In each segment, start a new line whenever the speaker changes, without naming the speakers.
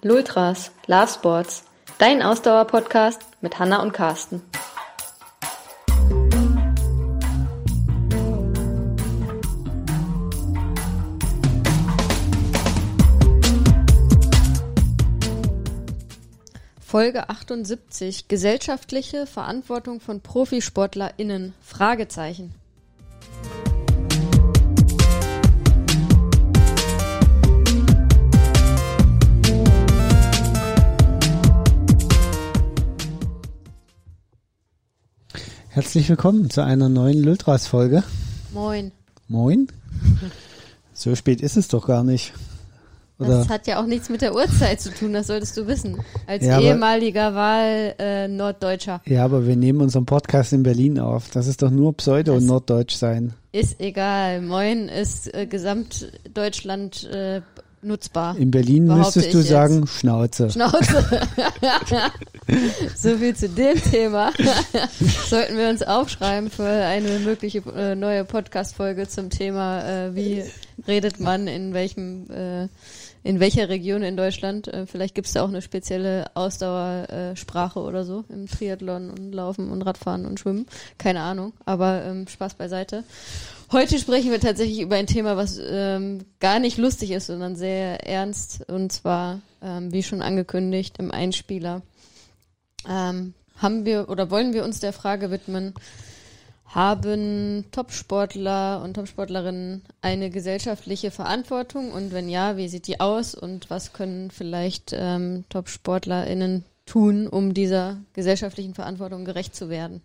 Lultras, Love Sports, dein Ausdauer-Podcast mit Hanna und Carsten. Folge 78 Gesellschaftliche Verantwortung von ProfisportlerInnen Fragezeichen.
Herzlich willkommen zu einer neuen Lultras-Folge.
Moin.
Moin? So spät ist es doch gar nicht.
Oder? Das hat ja auch nichts mit der Uhrzeit zu tun, das solltest du wissen. Als
Ja,
ehemaliger Wahl-Norddeutscher.
Ja, aber wir nehmen unseren Podcast in Berlin auf. Das ist doch nur Pseudo- und
Das-
Norddeutsch sein.
Ist egal. Moin ist äh, Gesamtdeutschland äh, nutzbar.
In Berlin müsstest du
jetzt.
sagen Schnauze.
Schnauze. so viel zu dem Thema. Sollten wir uns aufschreiben für eine mögliche äh, neue Podcast-Folge zum Thema, äh, wie redet man in welchem, äh, in welcher Region in Deutschland. Äh, vielleicht gibt es da auch eine spezielle Ausdauersprache äh, oder so im Triathlon und Laufen und Radfahren und Schwimmen. Keine Ahnung, aber ähm, Spaß beiseite. Heute sprechen wir tatsächlich über ein Thema, was ähm, gar nicht lustig ist, sondern sehr ernst. Und zwar, ähm, wie schon angekündigt, im Einspieler. Ähm, haben wir oder wollen wir uns der Frage widmen, haben Topsportler und Topsportlerinnen eine gesellschaftliche Verantwortung? Und wenn ja, wie sieht die aus? Und was können vielleicht ähm, TopsportlerInnen tun, um dieser gesellschaftlichen Verantwortung gerecht zu werden?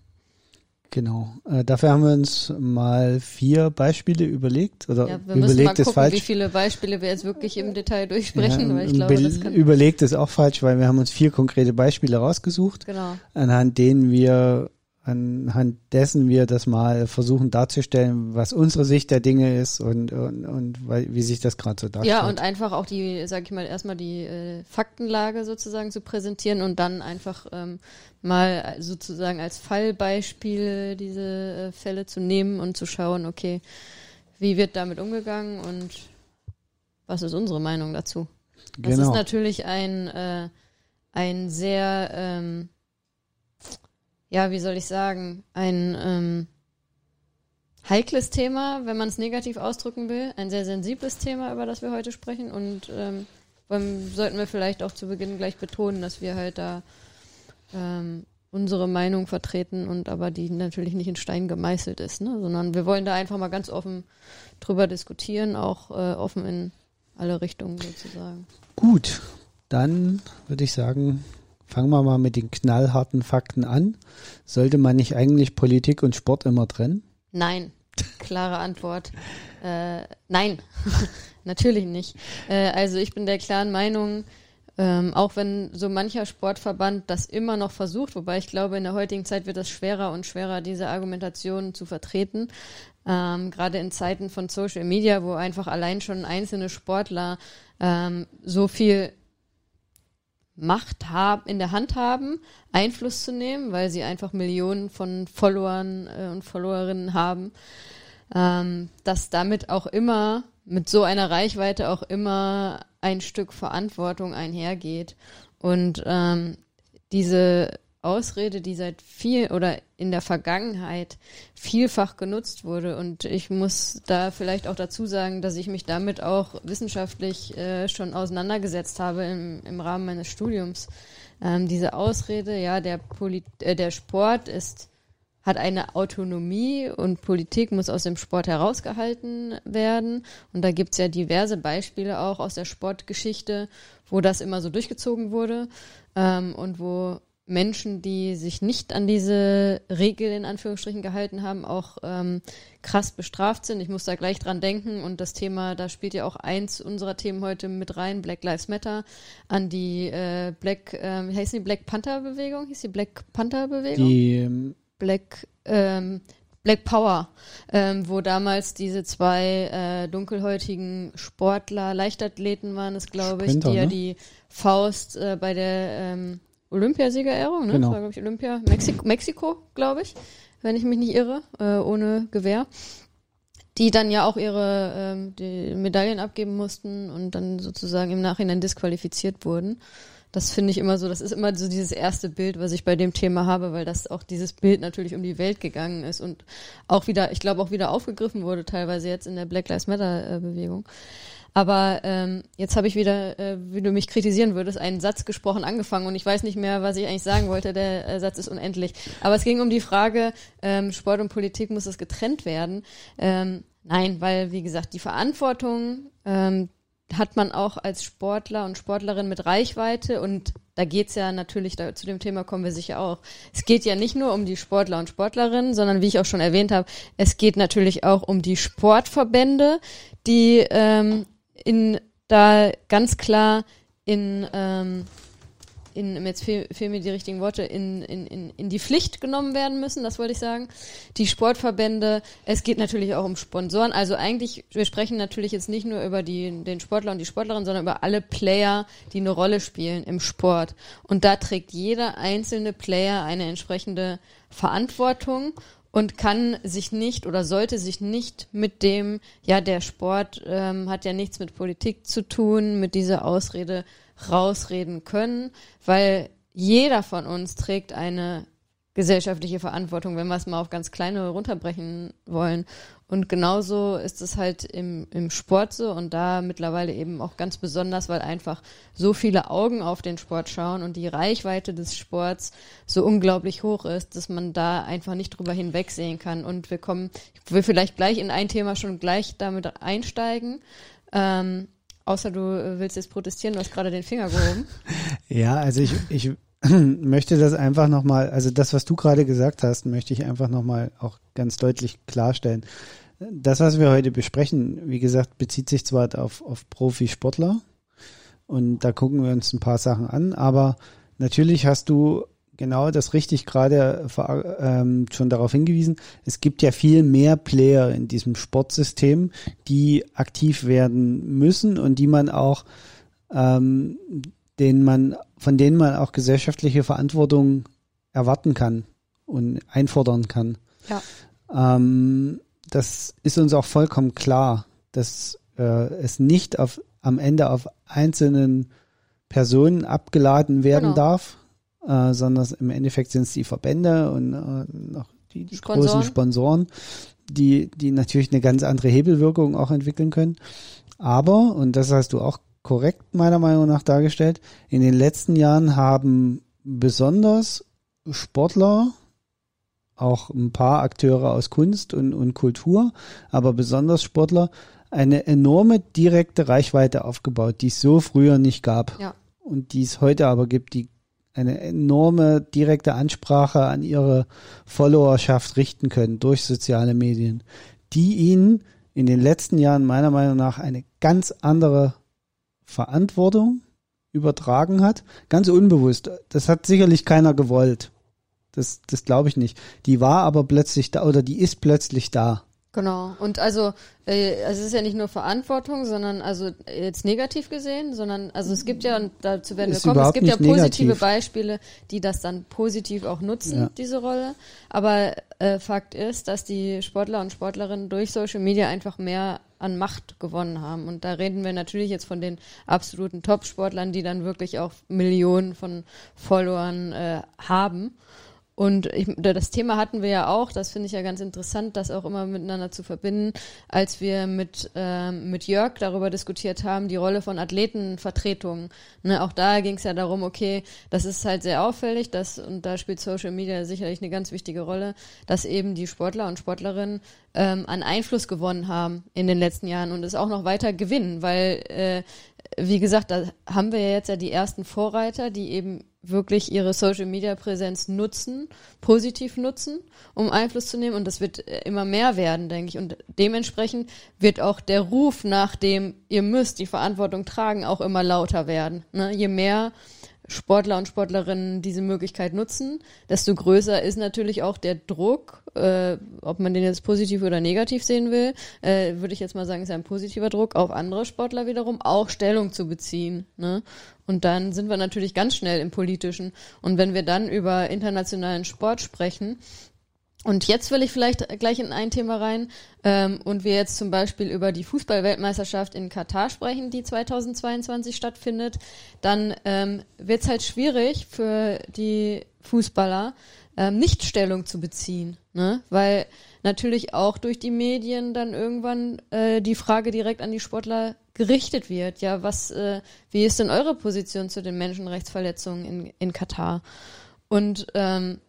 Genau. Äh, dafür haben wir uns mal vier Beispiele überlegt. Oder
Ja, wir müssen mal
überlegt ist
gucken, wie viele Beispiele wir jetzt wirklich im Detail durchsprechen,
Ja,
weil ich glaube,
be-
das kann.
überlegt ist auch falsch, weil wir haben uns vier konkrete Beispiele rausgesucht,
Genau.
anhand denen wir anhand dessen wir das mal versuchen darzustellen, was unsere Sicht der Dinge ist und, und, und wie sich das gerade so darstellt.
Ja, und einfach auch die, sag ich mal, erstmal die äh, Faktenlage sozusagen zu präsentieren und dann einfach ähm, mal sozusagen als Fallbeispiel diese äh, Fälle zu nehmen und zu schauen, okay, wie wird damit umgegangen und was ist unsere Meinung dazu? Das ist
genau.
natürlich ein, äh, ein sehr, ähm, ja, wie soll ich sagen, ein ähm, heikles Thema, wenn man es negativ ausdrücken will. Ein sehr sensibles Thema, über das wir heute sprechen. Und ähm, sollten wir vielleicht auch zu Beginn gleich betonen, dass wir halt da ähm, unsere Meinung vertreten und aber die natürlich nicht in Stein gemeißelt ist, ne? sondern wir wollen da einfach mal ganz offen drüber diskutieren, auch äh, offen in alle Richtungen sozusagen.
Gut, dann würde ich sagen, fangen wir mal mit den knallharten Fakten an. Sollte man nicht eigentlich Politik und Sport immer trennen?
Nein. Klare Antwort. Äh, nein. Natürlich nicht. Äh, also ich bin der klaren Meinung, ähm, auch wenn so mancher Sportverband das immer noch versucht, wobei ich glaube, in der heutigen Zeit wird es schwerer und schwerer, diese Argumentation zu vertreten. Ähm, Gerade in Zeiten von Social Media, wo einfach allein schon einzelne Sportler ähm, so viel Macht haben, in der Hand haben, Einfluss zu nehmen, weil sie einfach Millionen von Followern äh, und Followerinnen haben, ähm, dass damit auch immer, mit so einer Reichweite auch immer ein Stück Verantwortung einhergeht. Und ähm, diese Ausrede, die seit viel oder in der Vergangenheit vielfach genutzt wurde. Und ich muss da vielleicht auch dazu sagen, dass ich mich damit auch wissenschaftlich äh, schon auseinandergesetzt habe im, im Rahmen meines Studiums. Ähm, diese Ausrede, ja, der, Polit äh, der Sport ist hat eine Autonomie und Politik muss aus dem Sport herausgehalten werden. Und da gibt's ja diverse Beispiele auch aus der Sportgeschichte, wo das immer so durchgezogen wurde ähm, und wo Menschen, die sich nicht an diese Regel in Anführungsstrichen gehalten haben, auch ähm, krass bestraft sind. Ich muss da gleich dran denken und das Thema, da spielt ja auch eins unserer Themen heute mit rein, Black Lives Matter, an die äh, Black, ähm, wie heißt die Black Panther Bewegung? Hieß die Black Panther Bewegung?
Die ähm,
Black, ähm, Black Power, ähm, wo damals diese zwei äh, dunkelhäutigen Sportler, Leichtathleten waren es, glaube ich,
Sprinter,
die ja
ne?
die Faust äh, bei der ähm, Olympiasiegerehrung, ne?
Genau.
Das war, glaube ich, Olympia, Mexiko, Mexiko glaube ich, wenn ich mich nicht irre, äh, ohne Gewehr. die dann ja auch ihre ähm, die Medaillen abgeben mussten und dann sozusagen im Nachhinein disqualifiziert wurden. Das finde ich immer so, das ist immer so dieses erste Bild, was ich bei dem Thema habe, weil das auch dieses Bild natürlich um die Welt gegangen ist und auch wieder, ich glaube auch wieder aufgegriffen wurde, teilweise jetzt in der Black Lives Matter äh, Bewegung. Aber ähm, jetzt habe ich wieder, äh, wie du mich kritisieren würdest, einen Satz gesprochen angefangen und ich weiß nicht mehr, was ich eigentlich sagen wollte. Der äh, Satz ist unendlich. Aber es ging um die Frage, ähm, Sport und Politik muss das getrennt werden. Ähm, nein, weil wie gesagt, die Verantwortung ähm, hat man auch als Sportler und Sportlerin mit Reichweite und da geht's ja natürlich, da, zu dem Thema kommen wir sicher auch. Es geht ja nicht nur um die Sportler und Sportlerinnen, sondern wie ich auch schon erwähnt habe, es geht natürlich auch um die Sportverbände, die ähm, in da ganz klar in ähm, in, jetzt fehl, fehlen mir die richtigen Worte, in, in, in, in die Pflicht genommen werden müssen, das wollte ich sagen. Die Sportverbände, es geht natürlich auch um Sponsoren. Also eigentlich, wir sprechen natürlich jetzt nicht nur über die, den Sportler und die Sportlerin, sondern über alle Player, die eine Rolle spielen im Sport. Und da trägt jeder einzelne Player eine entsprechende Verantwortung und kann sich nicht oder sollte sich nicht mit dem, ja, der Sport ähm, hat ja nichts mit Politik zu tun, mit dieser Ausrede rausreden können, weil jeder von uns trägt eine gesellschaftliche Verantwortung, wenn wir es mal auf ganz kleine runterbrechen wollen. Und genauso ist es halt im, im Sport so und da mittlerweile eben auch ganz besonders, weil einfach so viele Augen auf den Sport schauen und die Reichweite des Sports so unglaublich hoch ist, dass man da einfach nicht drüber hinwegsehen kann. Und wir kommen, ich will vielleicht gleich in ein Thema schon gleich damit einsteigen. Ähm, außer du willst jetzt protestieren, du hast gerade den Finger gehoben.
Ja, also ich, ich möchte das einfach nochmal, also das, was du gerade gesagt hast, möchte ich einfach nochmal auch ganz deutlich klarstellen. Das, was wir heute besprechen, wie gesagt, bezieht sich zwar auf, auf Profisportler und da gucken wir uns ein paar Sachen an, aber natürlich hast du genau das richtig gerade ähm, schon darauf hingewiesen. Es gibt ja viel mehr Player in diesem Sportsystem, die aktiv werden müssen und die man auch ähm, denen man, von denen man auch gesellschaftliche Verantwortung erwarten kann und einfordern kann.
Ja.
Ähm, das ist uns auch vollkommen klar, dass äh, es nicht auf, am Ende auf einzelnen Personen abgeladen werden genau. darf, äh, sondern im Endeffekt sind es die Verbände und äh, noch die, die Sponsoren. großen Sponsoren, die, die natürlich eine ganz andere Hebelwirkung auch entwickeln können. Aber, und das hast du auch korrekt meiner Meinung nach dargestellt. In den letzten Jahren haben besonders Sportler, auch ein paar Akteure aus Kunst und, und Kultur, aber besonders Sportler, eine enorme direkte Reichweite aufgebaut, die es so früher nicht gab.
Ja.
Und die es heute aber gibt, die eine enorme direkte Ansprache an ihre Followerschaft richten können durch soziale Medien, die ihnen in den letzten Jahren meiner Meinung nach eine ganz andere Verantwortung übertragen hat. Ganz unbewusst. Das hat sicherlich keiner gewollt. Das, das glaube ich nicht. Die war aber plötzlich da oder die ist plötzlich da.
Genau. Und also, äh, also es ist ja nicht nur Verantwortung, sondern also jetzt negativ gesehen, sondern also es gibt ja, und dazu werden wir kommen, es gibt ja positive negativ. Beispiele, die das dann positiv auch nutzen, ja. diese Rolle. Aber äh, Fakt ist, dass die Sportler und Sportlerinnen durch Social Media einfach mehr an Macht gewonnen haben. Und da reden wir natürlich jetzt von den absoluten Top-Sportlern, die dann wirklich auch Millionen von Followern äh, haben. Und ich, das Thema hatten wir ja auch, das finde ich ja ganz interessant, das auch immer miteinander zu verbinden, als wir mit, ähm, mit Jörg darüber diskutiert haben, die Rolle von Athletenvertretungen. Ne, auch da ging es ja darum, okay, das ist halt sehr auffällig, dass, und da spielt Social Media sicherlich eine ganz wichtige Rolle, dass eben die Sportler und Sportlerinnen ähm, an Einfluss gewonnen haben in den letzten Jahren und es auch noch weiter gewinnen, weil äh, wie gesagt, da haben wir ja jetzt ja die ersten Vorreiter, die eben wirklich ihre Social Media Präsenz nutzen, positiv nutzen, um Einfluss zu nehmen. Und das wird äh, immer mehr werden, denke ich. Und dementsprechend wird auch der Ruf nach dem, ihr müsst die Verantwortung tragen, auch immer lauter werden. Ne? Je mehr Sportler und Sportlerinnen diese Möglichkeit nutzen, desto größer ist natürlich auch der Druck, äh, ob man den jetzt positiv oder negativ sehen will, äh, würde ich jetzt mal sagen, ist ein positiver Druck auf andere Sportler wiederum, auch Stellung zu beziehen. Ne? Und dann sind wir natürlich ganz schnell im Politischen. Und wenn wir dann über internationalen Sport sprechen, Und jetzt will ich vielleicht gleich in ein Thema rein ähm, und wir jetzt zum Beispiel über die Fußballweltmeisterschaft in Katar sprechen, die 2022 stattfindet, dann ähm, wird es halt schwierig für die Fußballer, ähm, nicht Stellung zu beziehen, ne? weil natürlich auch durch die Medien dann irgendwann äh, die Frage direkt an die Sportler gerichtet wird. Ja, was, äh, wie ist denn eure Position zu den Menschenrechtsverletzungen in, in Katar? Und ähm,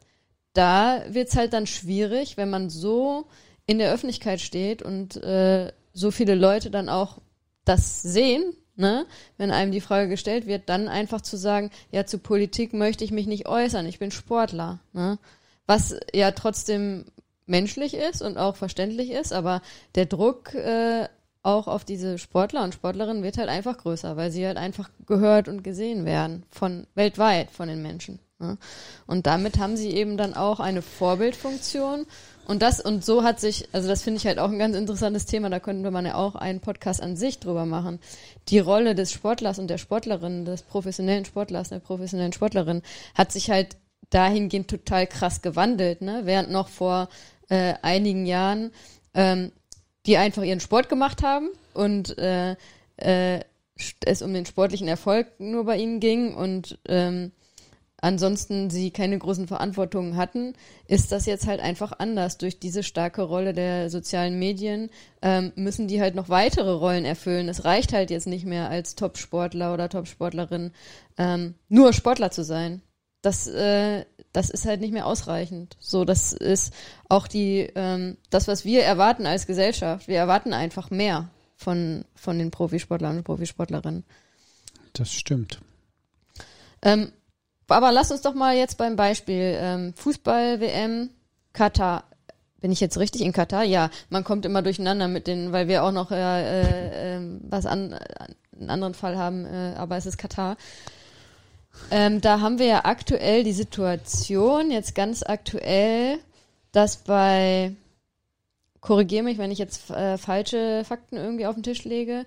da wird's halt dann schwierig, wenn man so in der Öffentlichkeit steht und äh, so viele Leute dann auch das sehen, ne, wenn einem die Frage gestellt wird, dann einfach zu sagen, ja, zu Politik möchte ich mich nicht äußern, ich bin Sportler, ne? Was ja trotzdem menschlich ist und auch verständlich ist, aber der Druck äh, auch auf diese Sportler und Sportlerinnen wird halt einfach größer, weil sie halt einfach gehört und gesehen werden von weltweit von den Menschen. Ne? Und damit haben sie eben dann auch eine Vorbildfunktion. Und das, und so hat sich, also das finde ich halt auch ein ganz interessantes Thema, da könnte man ja auch einen Podcast an sich drüber machen. Die Rolle des Sportlers und der Sportlerin, des professionellen Sportlers, der professionellen Sportlerin, hat sich halt dahingehend total krass gewandelt, ne? Während noch vor äh, einigen Jahren ähm, die einfach ihren Sport gemacht haben und äh, äh, es um den sportlichen Erfolg nur bei ihnen ging und ähm, ansonsten sie keine großen Verantwortungen hatten, ist das jetzt halt einfach anders. Durch diese starke Rolle der sozialen Medien ähm, müssen die halt noch weitere Rollen erfüllen. Es reicht halt jetzt nicht mehr als Top-Sportler oder Top-Sportlerin ähm, nur Sportler zu sein. Das, äh, das ist halt nicht mehr ausreichend. So, das ist auch die, ähm, das, was wir erwarten als Gesellschaft. Wir erwarten einfach mehr von, von den Profisportlern und Profisportlerinnen.
Das stimmt.
Ähm, aber lass uns doch mal jetzt beim Beispiel ähm, Fußball-WM Katar. Bin ich jetzt richtig in Katar? Ja, man kommt immer durcheinander mit den, weil wir auch noch äh, äh, ähm, was an, äh, einen anderen Fall haben, äh, aber es ist Katar. Ähm, da haben wir ja aktuell die Situation, jetzt ganz aktuell, dass bei, korrigiere mich, wenn ich jetzt äh, falsche Fakten irgendwie auf den Tisch lege,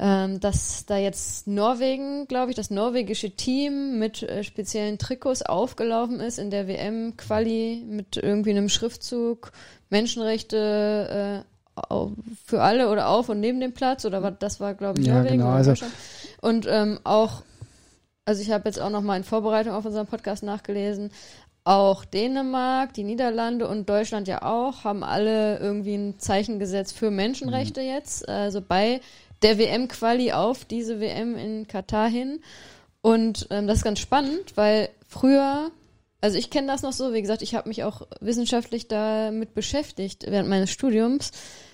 ähm, dass da jetzt Norwegen, glaube ich, das norwegische Team mit äh, speziellen Trikots aufgelaufen ist in der WM-Quali mit irgendwie einem Schriftzug Menschenrechte äh, für alle oder auf und neben dem Platz oder was, das war, glaube ich,
ja,
Norwegen.
Genau, also
und ähm, auch, also ich habe jetzt auch noch mal in Vorbereitung auf unseren Podcast nachgelesen, auch Dänemark, die Niederlande und Deutschland ja auch, haben alle irgendwie ein Zeichen gesetzt für Menschenrechte mhm. jetzt. Also bei der WM-Quali auf diese WM in Katar hin. Und ähm, das ist ganz spannend, weil früher, also ich kenne das noch so, wie gesagt, ich habe mich auch wissenschaftlich damit beschäftigt während meines Studiums.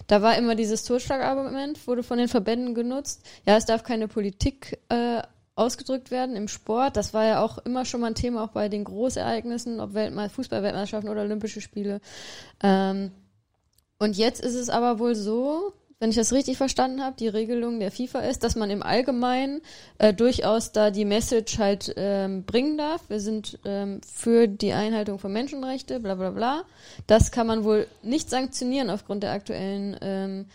Da war immer dieses Totschlagargument, wurde von den Verbänden genutzt. Ja, es darf keine Politik äh, ausgedrückt werden im Sport. Das war ja auch immer schon mal ein Thema, auch bei den Großereignissen, ob Weltme Fußball-Weltmeisterschaften oder Olympische Spiele. Ähm, und jetzt ist es aber wohl so, wenn ich das richtig verstanden habe, die Regelung der FIFA ist, dass man im Allgemeinen äh, durchaus da die Message halt ähm, bringen darf. Wir sind ähm, für die Einhaltung von Menschenrechte, bla bla bla. Das kann man wohl nicht sanktionieren aufgrund der aktuellen ähm,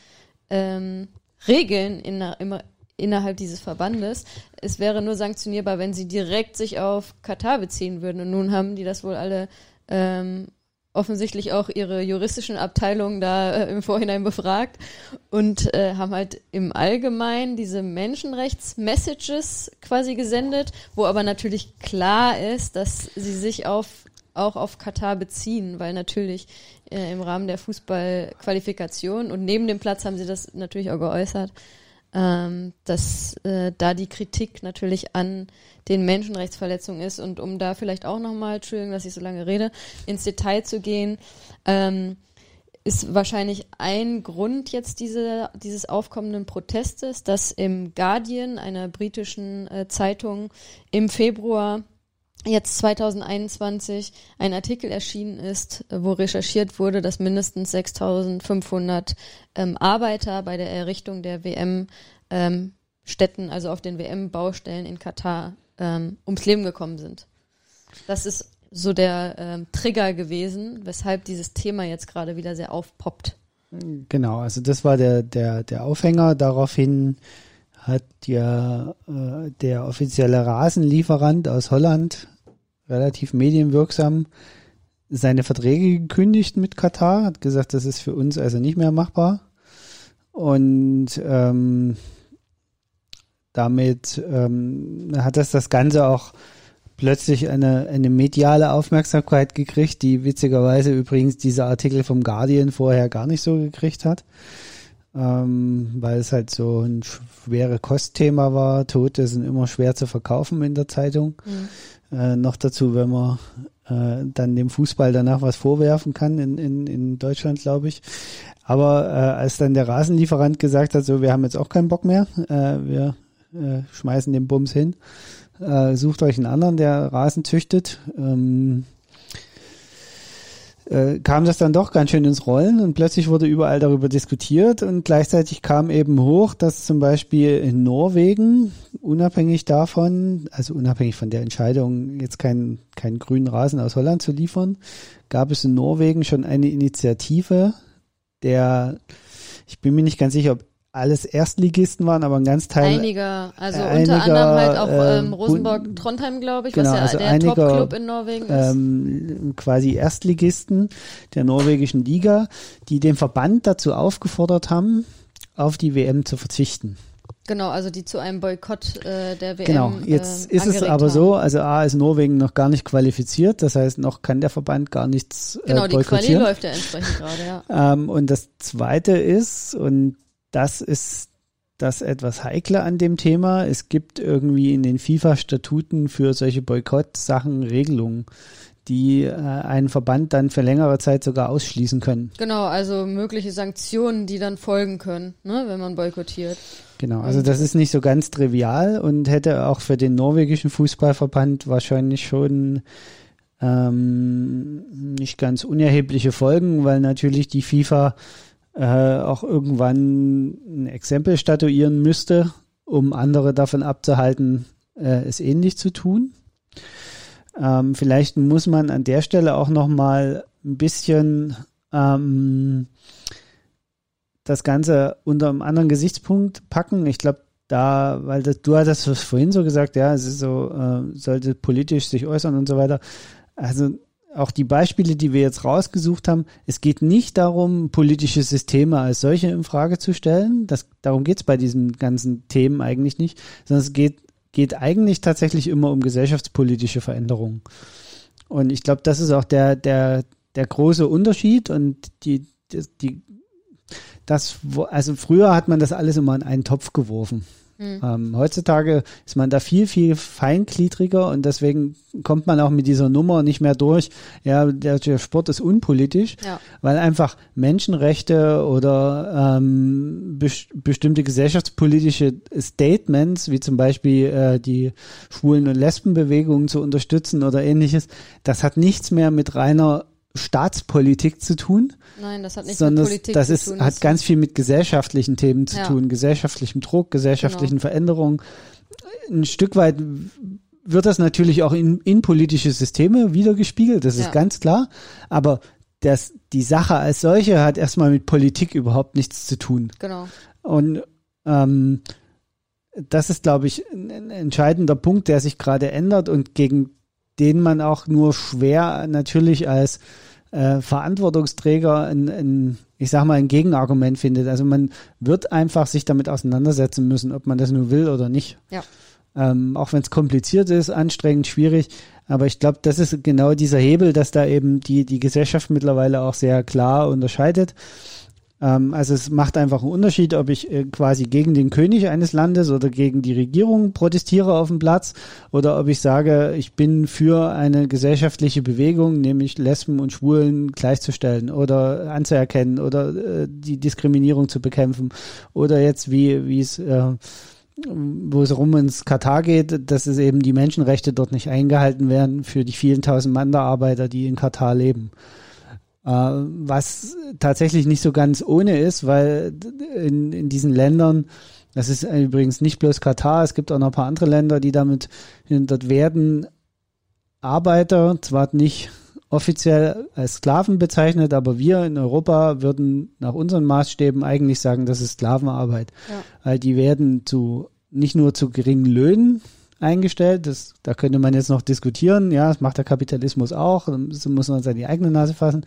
ähm, Regeln in, im, innerhalb dieses Verbandes. Es wäre nur sanktionierbar, wenn sie direkt sich auf Katar beziehen würden. Und nun haben die das wohl alle ähm, offensichtlich auch ihre juristischen Abteilungen da äh, im Vorhinein befragt und äh, haben halt im Allgemeinen diese Menschenrechts-Messages quasi gesendet, wo aber natürlich klar ist, dass sie sich auf auch auf Katar beziehen, weil natürlich äh, im Rahmen der Fußballqualifikation und neben dem Platz haben sie das natürlich auch geäußert, ähm, dass äh, da die Kritik natürlich an den Menschenrechtsverletzungen ist und um da vielleicht auch nochmal, Entschuldigung, dass ich so lange rede, ins Detail zu gehen, ähm, ist wahrscheinlich ein Grund jetzt diese, dieses aufkommenden Protestes, dass im Guardian, einer britischen äh, Zeitung, im Februar jetzt 2021 ein Artikel erschienen ist, wo recherchiert wurde, dass mindestens 6500 ähm, Arbeiter bei der Errichtung der WM ähm, also auf den WM-Baustellen in Katar, ähm, ums Leben gekommen sind. Das ist so der ähm, Trigger gewesen, weshalb dieses Thema jetzt gerade wieder sehr aufpoppt.
Genau, also das war der, der, der Aufhänger. Daraufhin hat ja äh, der offizielle Rasenlieferant aus Holland relativ medienwirksam seine Verträge gekündigt mit Katar, hat gesagt, das ist für uns also nicht mehr machbar. Und ähm, damit ähm, hat das das Ganze auch plötzlich eine, eine mediale Aufmerksamkeit gekriegt, die witzigerweise übrigens dieser Artikel vom Guardian vorher gar nicht so gekriegt hat, ähm, weil es halt so ein schwere Kostthema war. Tote sind immer schwer zu verkaufen in der Zeitung. Mhm. Äh, noch dazu, wenn man äh, dann dem Fußball danach was vorwerfen kann in, in, in Deutschland, glaube ich. Aber äh, als dann der Rasenlieferant gesagt hat, so wir haben jetzt auch keinen Bock mehr, äh, wir äh, schmeißen den Bums hin, äh, sucht euch einen anderen, der Rasen züchtet. Ähm, äh, kam das dann doch ganz schön ins Rollen und plötzlich wurde überall darüber diskutiert und gleichzeitig kam eben hoch, dass zum Beispiel in Norwegen, unabhängig davon, also unabhängig von der Entscheidung, jetzt keinen keinen grünen Rasen aus Holland zu liefern, gab es in Norwegen schon eine Initiative, der, ich bin mir nicht ganz sicher, ob alles Erstligisten waren, aber ein ganz Teil.
Einige, also äh, unter anderem halt auch ähm, ähm Rosenborg Trondheim, glaube ich,
genau,
was ja
also
der
einiger,
Top-Club in Norwegen ist.
Ähm, quasi Erstligisten der norwegischen Liga, die den Verband dazu aufgefordert haben, auf die WM zu verzichten.
Genau, also die zu einem Boykott äh, der WM.
Genau, jetzt äh, ist es aber haben. so, also A ist Norwegen noch gar nicht qualifiziert, das heißt, noch kann der Verband gar nichts äh,
Genau, die Quali läuft ja entsprechend gerade,
ja. Ähm, und das zweite ist, und das ist das etwas heikle an dem Thema. Es gibt irgendwie in den FIFA-Statuten für solche Boykott-Sachen Regelungen, die äh, einen Verband dann für längere Zeit sogar ausschließen können.
Genau, also mögliche Sanktionen, die dann folgen können, ne, wenn man boykottiert.
Genau, also das ist nicht so ganz trivial und hätte auch für den norwegischen Fußballverband wahrscheinlich schon ähm, nicht ganz unerhebliche Folgen, weil natürlich die FIFA äh, auch irgendwann ein Exempel statuieren müsste, um andere davon abzuhalten, äh, es ähnlich zu tun. Ähm, vielleicht muss man an der Stelle auch noch mal ein bisschen ähm, das Ganze unter einem anderen Gesichtspunkt packen. Ich glaube, da, weil das, du hattest vorhin so gesagt, ja, es ist so, äh, sollte politisch sich äußern und so weiter. Also auch die Beispiele, die wir jetzt rausgesucht haben, es geht nicht darum, politische Systeme als solche in Frage zu stellen. Das, darum geht es bei diesen ganzen Themen eigentlich nicht, sondern es geht, geht eigentlich tatsächlich immer um gesellschaftspolitische Veränderungen. Und ich glaube, das ist auch der, der, der große Unterschied und die, die, die das, also früher hat man das alles immer in einen Topf geworfen. Mhm. Ähm, heutzutage ist man da viel, viel feingliedriger und deswegen kommt man auch mit dieser Nummer nicht mehr durch. Ja, der, der Sport ist unpolitisch, ja. weil einfach Menschenrechte oder ähm, be bestimmte gesellschaftspolitische Statements, wie zum Beispiel äh, die Schwulen- und Lesbenbewegungen zu unterstützen oder ähnliches, das hat nichts mehr mit reiner Staatspolitik zu tun.
Nein, das hat nichts
sondern
mit Politik
das
zu
ist,
tun.
Das hat ganz viel mit gesellschaftlichen Themen zu ja. tun, gesellschaftlichem Druck, gesellschaftlichen genau. Veränderungen. Ein Stück weit wird das natürlich auch in, in politische Systeme wiedergespiegelt, das ist ja. ganz klar. Aber das, die Sache als solche hat erstmal mit Politik überhaupt nichts zu tun.
Genau.
Und ähm, das ist, glaube ich, ein entscheidender Punkt, der sich gerade ändert und gegen den man auch nur schwer natürlich als äh, Verantwortungsträger ein, ein, ich sag mal, ein Gegenargument findet. Also man wird einfach sich damit auseinandersetzen müssen, ob man das nur will oder nicht.
Ja.
Ähm, auch wenn es kompliziert ist, anstrengend, schwierig. Aber ich glaube, das ist genau dieser Hebel, dass da eben die, die Gesellschaft mittlerweile auch sehr klar unterscheidet. Ähm, also es macht einfach einen Unterschied, ob ich äh, quasi gegen den König eines Landes oder gegen die Regierung protestiere auf dem Platz oder ob ich sage, ich bin für eine gesellschaftliche Bewegung, nämlich Lesben und Schwulen gleichzustellen oder anzuerkennen oder äh, die Diskriminierung zu bekämpfen oder jetzt wie wie es äh, wo es rum ins Katar geht, dass es eben die Menschenrechte dort nicht eingehalten werden für die vielen tausend Wanderarbeiter, die in Katar leben. Äh, was tatsächlich nicht so ganz ohne ist, weil in, in diesen Ländern, das ist übrigens nicht bloß Katar, es gibt auch noch ein paar andere Länder, die damit, dort werden Arbeiter zwar nicht offiziell als Sklaven bezeichnet, aber wir in Europa würden nach unseren Maßstäben eigentlich sagen, das ist Sklavenarbeit. Ja. Weil die werden zu nicht nur zu geringen Löhnen eingestellt. Das, da könnte man jetzt noch diskutieren. Ja, das macht der Kapitalismus auch. So muss man die eigene Nase fassen.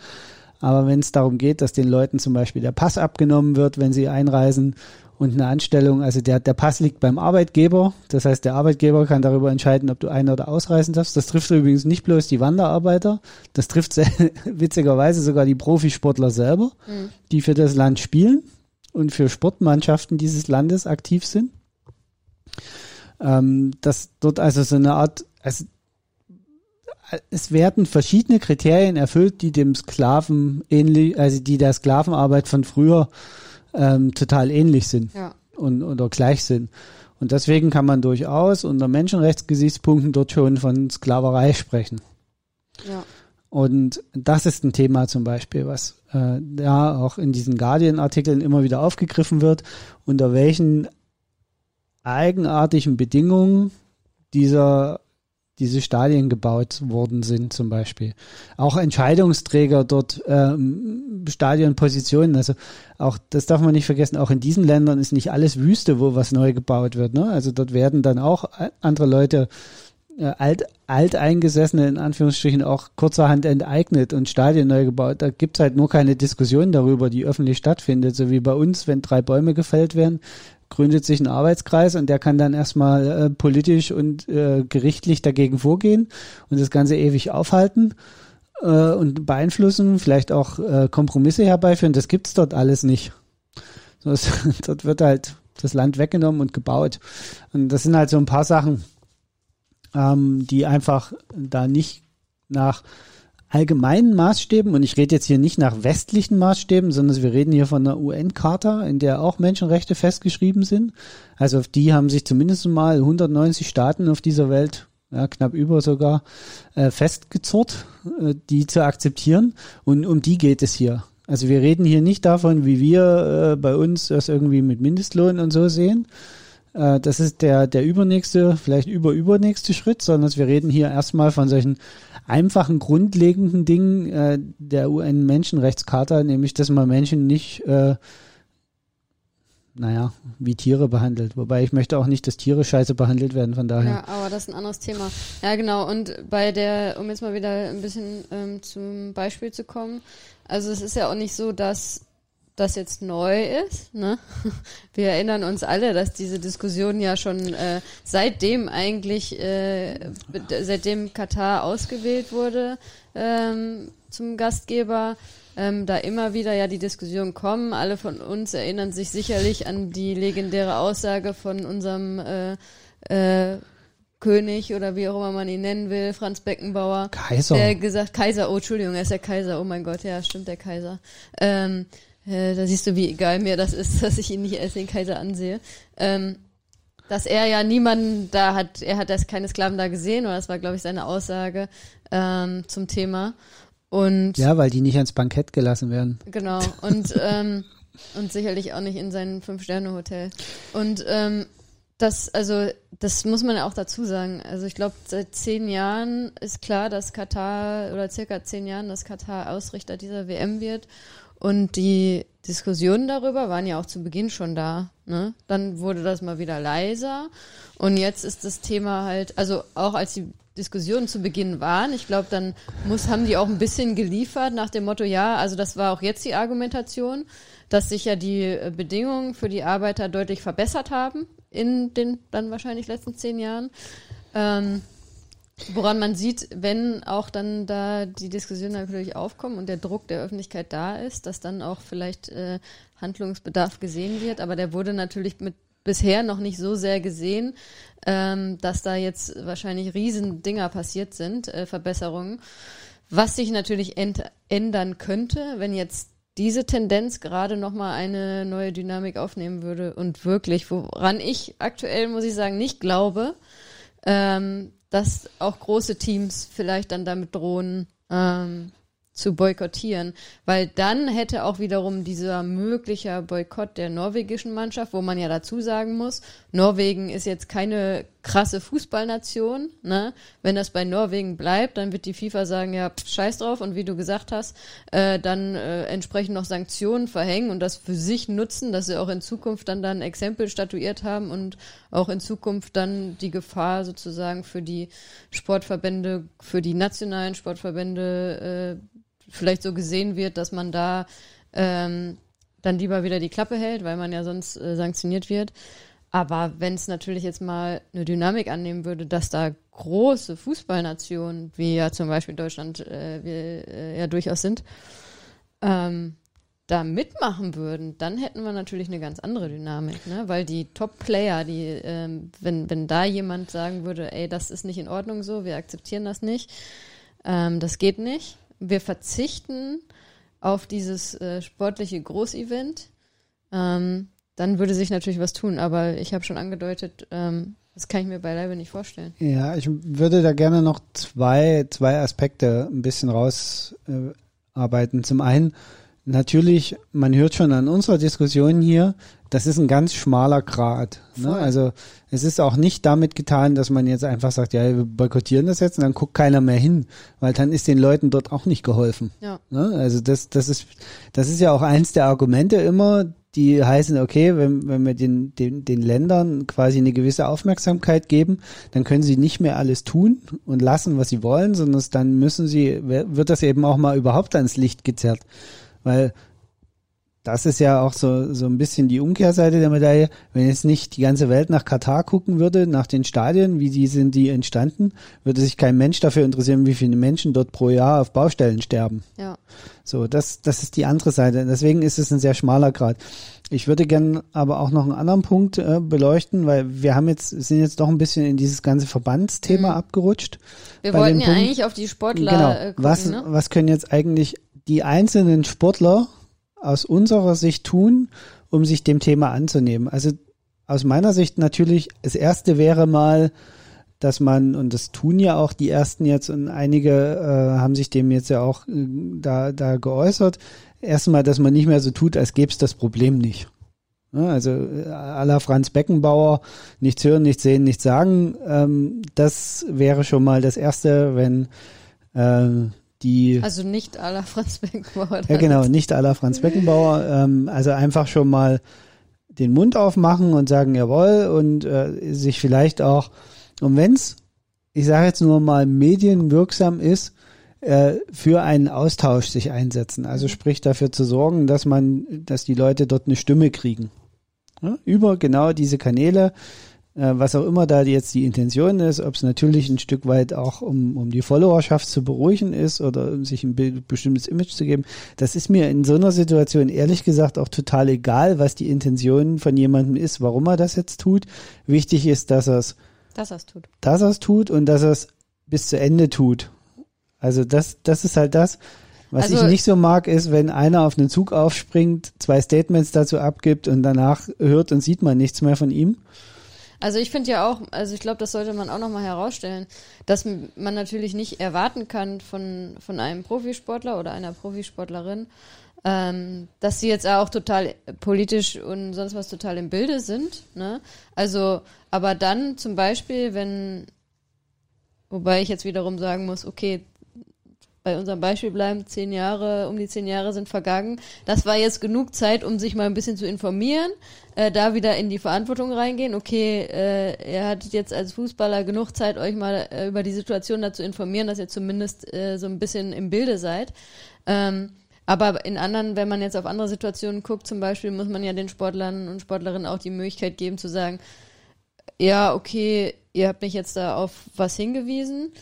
Aber wenn es darum geht, dass den Leuten zum Beispiel der Pass abgenommen wird, wenn sie einreisen und eine Anstellung, also der, der Pass liegt beim Arbeitgeber. Das heißt, der Arbeitgeber kann darüber entscheiden, ob du ein- oder ausreisen darfst. Das trifft übrigens nicht bloß die Wanderarbeiter, das trifft witzigerweise sogar die Profisportler selber, mhm. die für das Land spielen und für Sportmannschaften dieses Landes aktiv sind. Ähm, dass dort also so eine Art, also es werden verschiedene Kriterien erfüllt, die dem Sklaven ähnlich, also die der Sklavenarbeit von früher ähm, total ähnlich sind ja. und oder gleich sind. Und deswegen kann man durchaus unter Menschenrechtsgesichtspunkten dort schon von Sklaverei sprechen. Ja. Und das ist ein Thema zum Beispiel, was äh, ja auch in diesen Guardian-Artikeln immer wieder aufgegriffen wird, unter welchen eigenartigen Bedingungen dieser diese Stadien gebaut worden sind zum Beispiel. Auch Entscheidungsträger dort, ähm, Stadionpositionen, also auch, das darf man nicht vergessen, auch in diesen Ländern ist nicht alles Wüste, wo was neu gebaut wird. Ne? Also dort werden dann auch andere Leute äh, alt, alteingesessene in Anführungsstrichen auch kurzerhand enteignet und Stadien neu gebaut. Da gibt's halt nur keine Diskussion darüber, die öffentlich stattfindet. So wie bei uns, wenn drei Bäume gefällt werden, gründet sich ein Arbeitskreis und der kann dann erstmal äh, politisch und äh, gerichtlich dagegen vorgehen und das Ganze ewig aufhalten äh, und beeinflussen, vielleicht auch äh, Kompromisse herbeiführen. Das gibt's dort alles nicht. Es, dort wird halt das Land weggenommen und gebaut. Und das sind halt so ein paar Sachen, ähm, die einfach da nicht nach allgemeinen Maßstäben, und ich rede jetzt hier nicht nach westlichen Maßstäben, sondern wir reden hier von einer UN-Charta, in der auch Menschenrechte festgeschrieben sind. Also auf die haben sich zumindest mal 190 Staaten auf dieser Welt, ja, knapp über sogar, äh, festgezurrt, äh, die zu akzeptieren. Und um die geht es hier. Also wir reden hier nicht davon, wie wir äh, bei uns das irgendwie mit Mindestlohn und so sehen, äh, das ist der, der übernächste, vielleicht überübernächste Schritt, sondern wir reden hier erstmal von solchen einfachen, grundlegenden Dingen äh, der UN-Menschenrechtscharta, nämlich, dass man Menschen nicht, äh, naja, wie Tiere behandelt. Wobei ich möchte auch nicht, dass Tiere scheiße behandelt werden, von daher.
Ja, aber das ist ein anderes Thema. Ja, genau. Und bei der, um jetzt mal wieder ein bisschen ähm, zum Beispiel zu kommen, also es ist ja auch nicht so, dass das jetzt neu ist. Ne? Wir erinnern uns alle, dass diese Diskussion ja schon äh, seitdem eigentlich, äh, seitdem Katar ausgewählt wurde ähm, zum Gastgeber, ähm, da immer wieder ja die Diskussion kommen. Alle von uns erinnern sich sicherlich an die legendäre Aussage von unserem äh, äh, König oder wie auch immer man ihn nennen will, Franz Beckenbauer.
Kaiser.
Der gesagt, Kaiser, oh Entschuldigung, er ist der Kaiser, oh mein Gott, ja, stimmt, der Kaiser. Ähm, äh, da siehst du, wie egal mir das ist, dass ich ihn nicht als den Kaiser ansehe. Ähm, dass er ja niemanden da hat, er hat erst keine Sklaven da gesehen, oder das war, glaube ich, seine Aussage ähm, zum Thema. Und
ja, weil die nicht ans Bankett gelassen werden.
Genau. Und ähm, und sicherlich auch nicht in sein Fünf-Sterne-Hotel. Und ähm, das, also, das muss man ja auch dazu sagen. Also ich glaube, seit zehn Jahren ist klar, dass Katar oder circa zehn Jahren, dass Katar Ausrichter dieser WM wird. Und die Diskussionen darüber waren ja auch zu Beginn schon da. Ne? Dann wurde das mal wieder leiser. Und jetzt ist das Thema halt, also auch als die Diskussionen zu Beginn waren, ich glaube, dann muss, haben die auch ein bisschen geliefert nach dem Motto, ja, also das war auch jetzt die Argumentation, dass sich ja die äh, Bedingungen für die Arbeiter deutlich verbessert haben in den dann wahrscheinlich letzten zehn Jahren. Ähm, Woran man sieht, wenn auch dann da die Diskussion natürlich aufkommt und der Druck der Öffentlichkeit da ist, dass dann auch vielleicht äh, Handlungsbedarf gesehen wird. Aber der wurde natürlich mit bisher noch nicht so sehr gesehen, ähm, dass da jetzt wahrscheinlich Riesendinger passiert sind, äh, Verbesserungen. Was sich natürlich ändern könnte, wenn jetzt diese Tendenz gerade nochmal eine neue Dynamik aufnehmen würde und wirklich, woran ich aktuell, muss ich sagen, nicht glaube, ähm, dass auch große Teams vielleicht dann damit drohen, ähm, zu boykottieren, weil dann hätte auch wiederum dieser möglicher Boykott der norwegischen Mannschaft, wo man ja dazu sagen muss, Norwegen ist jetzt keine krasse Fußballnation. Ne? Wenn das bei Norwegen bleibt, dann wird die FIFA sagen, ja, pff, scheiß drauf. Und wie du gesagt hast, äh, dann äh, entsprechend noch Sanktionen verhängen und das für sich nutzen, dass sie auch in Zukunft dann dann Exempel statuiert haben und auch in Zukunft dann die Gefahr sozusagen für die Sportverbände, für die nationalen Sportverbände äh, vielleicht so gesehen wird, dass man da ähm, dann lieber wieder die Klappe hält, weil man ja sonst äh, sanktioniert wird. Aber wenn es natürlich jetzt mal eine Dynamik annehmen würde, dass da große Fußballnationen, wie ja zum Beispiel Deutschland äh, wir äh, ja durchaus sind, ähm, da mitmachen würden, dann hätten wir natürlich eine ganz andere Dynamik, ne? Weil die Top-Player, die, ähm, wenn, wenn da jemand sagen würde, ey, das ist nicht in Ordnung so, wir akzeptieren das nicht, ähm, das geht nicht, wir verzichten auf dieses äh, sportliche Großevent, ähm, dann würde sich natürlich was tun. Aber ich habe schon angedeutet, ähm, das kann ich mir beileibe nicht vorstellen.
Ja, ich würde da gerne noch zwei, zwei Aspekte ein bisschen rausarbeiten. Äh, Zum einen, natürlich, man hört schon an unserer Diskussion hier, das ist ein ganz schmaler Grad. Ne? Also es ist auch nicht damit getan, dass man jetzt einfach sagt, ja, wir boykottieren das jetzt und dann guckt keiner mehr hin, weil dann ist den Leuten dort auch nicht geholfen.
Ja.
Ne? Also das, das ist, das ist ja auch eins der Argumente immer, die heißen, okay, wenn, wenn wir den, den, den Ländern quasi eine gewisse Aufmerksamkeit geben, dann können sie nicht mehr alles tun und lassen, was sie wollen, sondern dann müssen sie, wird das eben auch mal überhaupt ans Licht gezerrt. Weil das ist ja auch so, so ein bisschen die Umkehrseite der Medaille. Wenn jetzt nicht die ganze Welt nach Katar gucken würde, nach den Stadien, wie die sind die entstanden, würde sich kein Mensch dafür interessieren, wie viele Menschen dort pro Jahr auf Baustellen sterben.
Ja.
So, das, das ist die andere Seite. Deswegen ist es ein sehr schmaler Grad. Ich würde gern aber auch noch einen anderen Punkt äh, beleuchten, weil wir haben jetzt, sind jetzt doch ein bisschen in dieses ganze Verbandsthema mhm. abgerutscht.
Wir wollten ja Punkt, eigentlich auf die Sportler
genau,
äh, gucken,
was,
ne?
was können jetzt eigentlich die einzelnen Sportler aus unserer Sicht tun, um sich dem Thema anzunehmen? Also aus meiner Sicht natürlich, das erste wäre mal, dass man, und das tun ja auch die ersten jetzt und einige äh, haben sich dem jetzt ja auch äh, da, da geäußert, erstmal, dass man nicht mehr so tut, als gäbe es das Problem nicht. Ja, also äh, la Franz Beckenbauer, nichts hören, nichts sehen, nichts sagen, ähm, das wäre schon mal das Erste, wenn äh, die.
Also nicht la Franz Beckenbauer.
Ja, genau, nicht la Franz Beckenbauer. Ähm, also einfach schon mal den Mund aufmachen und sagen, jawohl, und äh, sich vielleicht auch, und wenn's, ich sage jetzt nur mal, medienwirksam ist, äh, für einen Austausch sich einsetzen. Also sprich dafür zu sorgen, dass man, dass die Leute dort eine Stimme kriegen. Ja, über genau diese Kanäle was auch immer da jetzt die Intention ist, ob es natürlich ein Stück weit auch um, um die Followerschaft zu beruhigen ist oder um sich ein bestimmtes Image zu geben, das ist mir in so einer Situation ehrlich gesagt auch total egal, was die Intention von jemandem ist, warum er das jetzt tut. Wichtig ist, dass er es
dass er es tut.
Dass er es tut und dass er es bis zu Ende tut. Also das, das ist halt das, was also, ich nicht so mag, ist, wenn einer auf einen Zug aufspringt, zwei Statements dazu abgibt und danach hört und sieht man nichts mehr von ihm.
Also ich finde ja auch, also ich glaube, das sollte man auch nochmal herausstellen, dass man natürlich nicht erwarten kann von, von einem Profisportler oder einer Profisportlerin, ähm, dass sie jetzt auch total politisch und sonst was total im Bilde sind. Ne? Also, aber dann zum Beispiel, wenn, wobei ich jetzt wiederum sagen muss, okay, bei unserem Beispiel bleiben, zehn Jahre, um die zehn Jahre sind vergangen. Das war jetzt genug Zeit, um sich mal ein bisschen zu informieren, äh, da wieder in die Verantwortung reingehen. Okay, äh, ihr hattet jetzt als Fußballer genug Zeit, euch mal äh, über die Situation dazu informieren, dass ihr zumindest äh, so ein bisschen im Bilde seid. Ähm, aber in anderen, wenn man jetzt auf andere Situationen guckt, zum Beispiel, muss man ja den Sportlern und Sportlerinnen auch die Möglichkeit geben zu sagen, ja, okay, ihr habt mich jetzt da auf was hingewiesen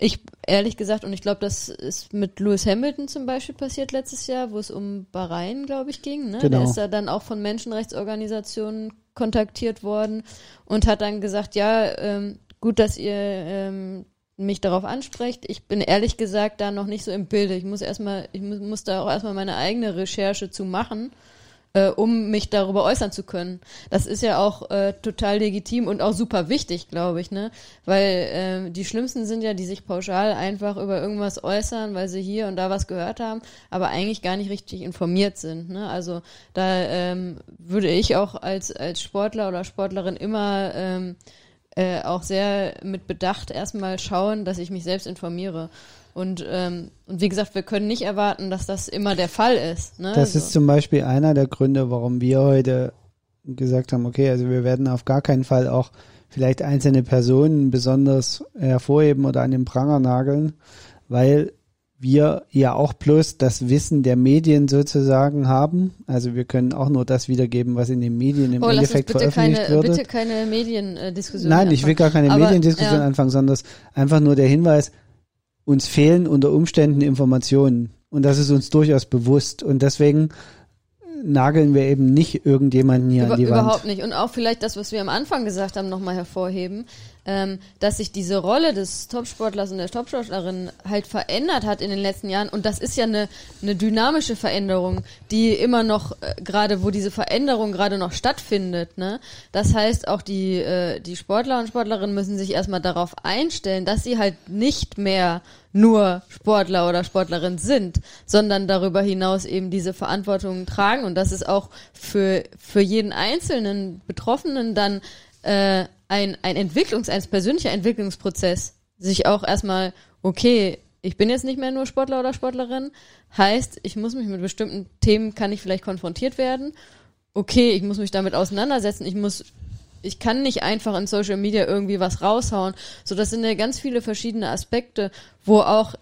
ich, ehrlich gesagt, und ich glaube, das ist mit Lewis Hamilton zum Beispiel passiert letztes Jahr, wo es um Bahrain, glaube ich, ging. Ne? Genau. Der ist ja dann auch von Menschenrechtsorganisationen kontaktiert worden und hat dann gesagt, ja, ähm, gut, dass ihr ähm, mich darauf ansprecht. Ich bin ehrlich gesagt da noch nicht so im Bilde. Ich muss erstmal, ich muss, muss da auch erstmal meine eigene Recherche zu machen äh, um mich darüber äußern zu können. Das ist ja auch äh, total legitim und auch super wichtig, glaube ich, ne? Weil äh, die Schlimmsten sind ja, die sich pauschal einfach über irgendwas äußern, weil sie hier und da was gehört haben, aber eigentlich gar nicht richtig informiert sind. Ne? Also da ähm, würde ich auch als, als Sportler oder Sportlerin immer ähm, äh, auch sehr mit Bedacht erstmal schauen, dass ich mich selbst informiere. Und, ähm, und wie gesagt, wir können nicht erwarten, dass das immer der Fall ist. Ne?
Das so. ist zum Beispiel einer der Gründe, warum wir heute gesagt haben, okay, also wir werden auf gar keinen Fall auch vielleicht einzelne Personen besonders hervorheben oder an den Pranger nageln, weil wir ja auch bloß das Wissen der Medien sozusagen haben. Also wir können auch nur das wiedergeben, was in den Medien im oh, Endeffekt lass uns bitte veröffentlicht
keine,
wird.
Bitte keine Mediendiskussion.
Nein, ich will gar keine Aber, Mediendiskussion ja. anfangen, sondern einfach nur der Hinweis, uns fehlen unter Umständen Informationen. Und das ist uns durchaus bewusst. Und deswegen nageln wir eben nicht irgendjemanden hier Über, an die
Wand.
Überhaupt
nicht. Und auch vielleicht das, was wir am Anfang gesagt haben, nochmal hervorheben, ähm, dass sich diese Rolle des Topsportlers und der Topsportlerin halt verändert hat in den letzten Jahren. Und das ist ja eine, eine dynamische Veränderung, die immer noch, äh, gerade wo diese Veränderung gerade noch stattfindet. Ne? Das heißt, auch die, äh, die Sportler und Sportlerinnen müssen sich erstmal darauf einstellen, dass sie halt nicht mehr nur Sportler oder Sportlerin sind, sondern darüber hinaus eben diese Verantwortung tragen und dass es auch für, für jeden einzelnen Betroffenen dann äh, ein, ein Entwicklungs-, ein persönlicher Entwicklungsprozess, sich auch erstmal, okay, ich bin jetzt nicht mehr nur Sportler oder Sportlerin, heißt, ich muss mich mit bestimmten Themen, kann ich vielleicht konfrontiert werden. Okay, ich muss mich damit auseinandersetzen, ich muss ich kann nicht einfach in Social Media irgendwie was raushauen. So, das sind ja ganz viele verschiedene Aspekte, wo auch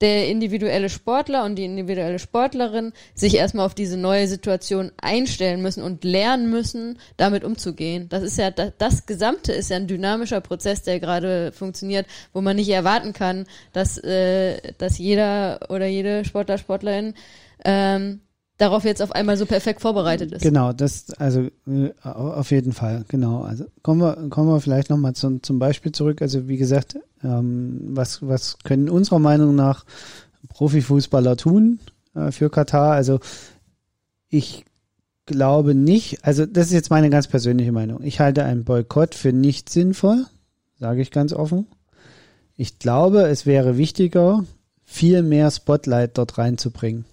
der individuelle Sportler und die individuelle Sportlerin sich erstmal auf diese neue Situation einstellen müssen und lernen müssen, damit umzugehen. Das ist ja, das, das Gesamte ist ja ein dynamischer Prozess, der gerade funktioniert, wo man nicht erwarten kann, dass, äh, dass jeder oder jede Sportler, Sportlerin ähm, darauf jetzt auf einmal so perfekt vorbereitet ist.
Genau, das, also äh, auf jeden Fall, genau. Also kommen wir, kommen wir vielleicht nochmal zum, zum Beispiel zurück. Also wie gesagt, ähm, was, was können unserer Meinung nach Profifußballer tun äh, für Katar? Also ich glaube nicht, also das ist jetzt meine ganz persönliche Meinung. Ich halte einen Boykott für nicht sinnvoll, sage ich ganz offen. Ich glaube, es wäre wichtiger, viel mehr Spotlight dort reinzubringen.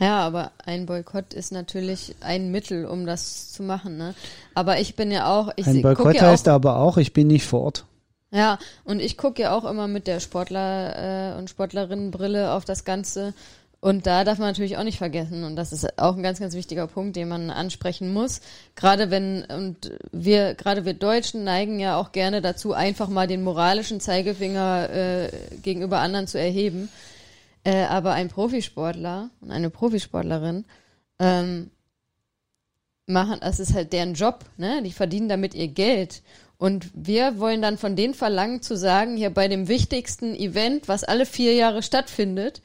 Ja, aber ein Boykott ist natürlich ein Mittel, um das zu machen. Ne? Aber ich bin ja auch. Ich
ein Boykott ja heißt auch, aber auch, ich bin nicht vor Ort.
Ja, und ich gucke ja auch immer mit der Sportler- äh, und Sportlerinnenbrille auf das Ganze. Und da darf man natürlich auch nicht vergessen, und das ist auch ein ganz, ganz wichtiger Punkt, den man ansprechen muss. Gerade wenn, und wir, gerade wir Deutschen neigen ja auch gerne dazu, einfach mal den moralischen Zeigefinger äh, gegenüber anderen zu erheben. Äh, aber ein Profisportler und eine Profisportlerin ähm, machen, das ist halt deren Job, ne? Die verdienen damit ihr Geld. Und wir wollen dann von denen verlangen zu sagen, hier bei dem wichtigsten Event, was alle vier Jahre stattfindet,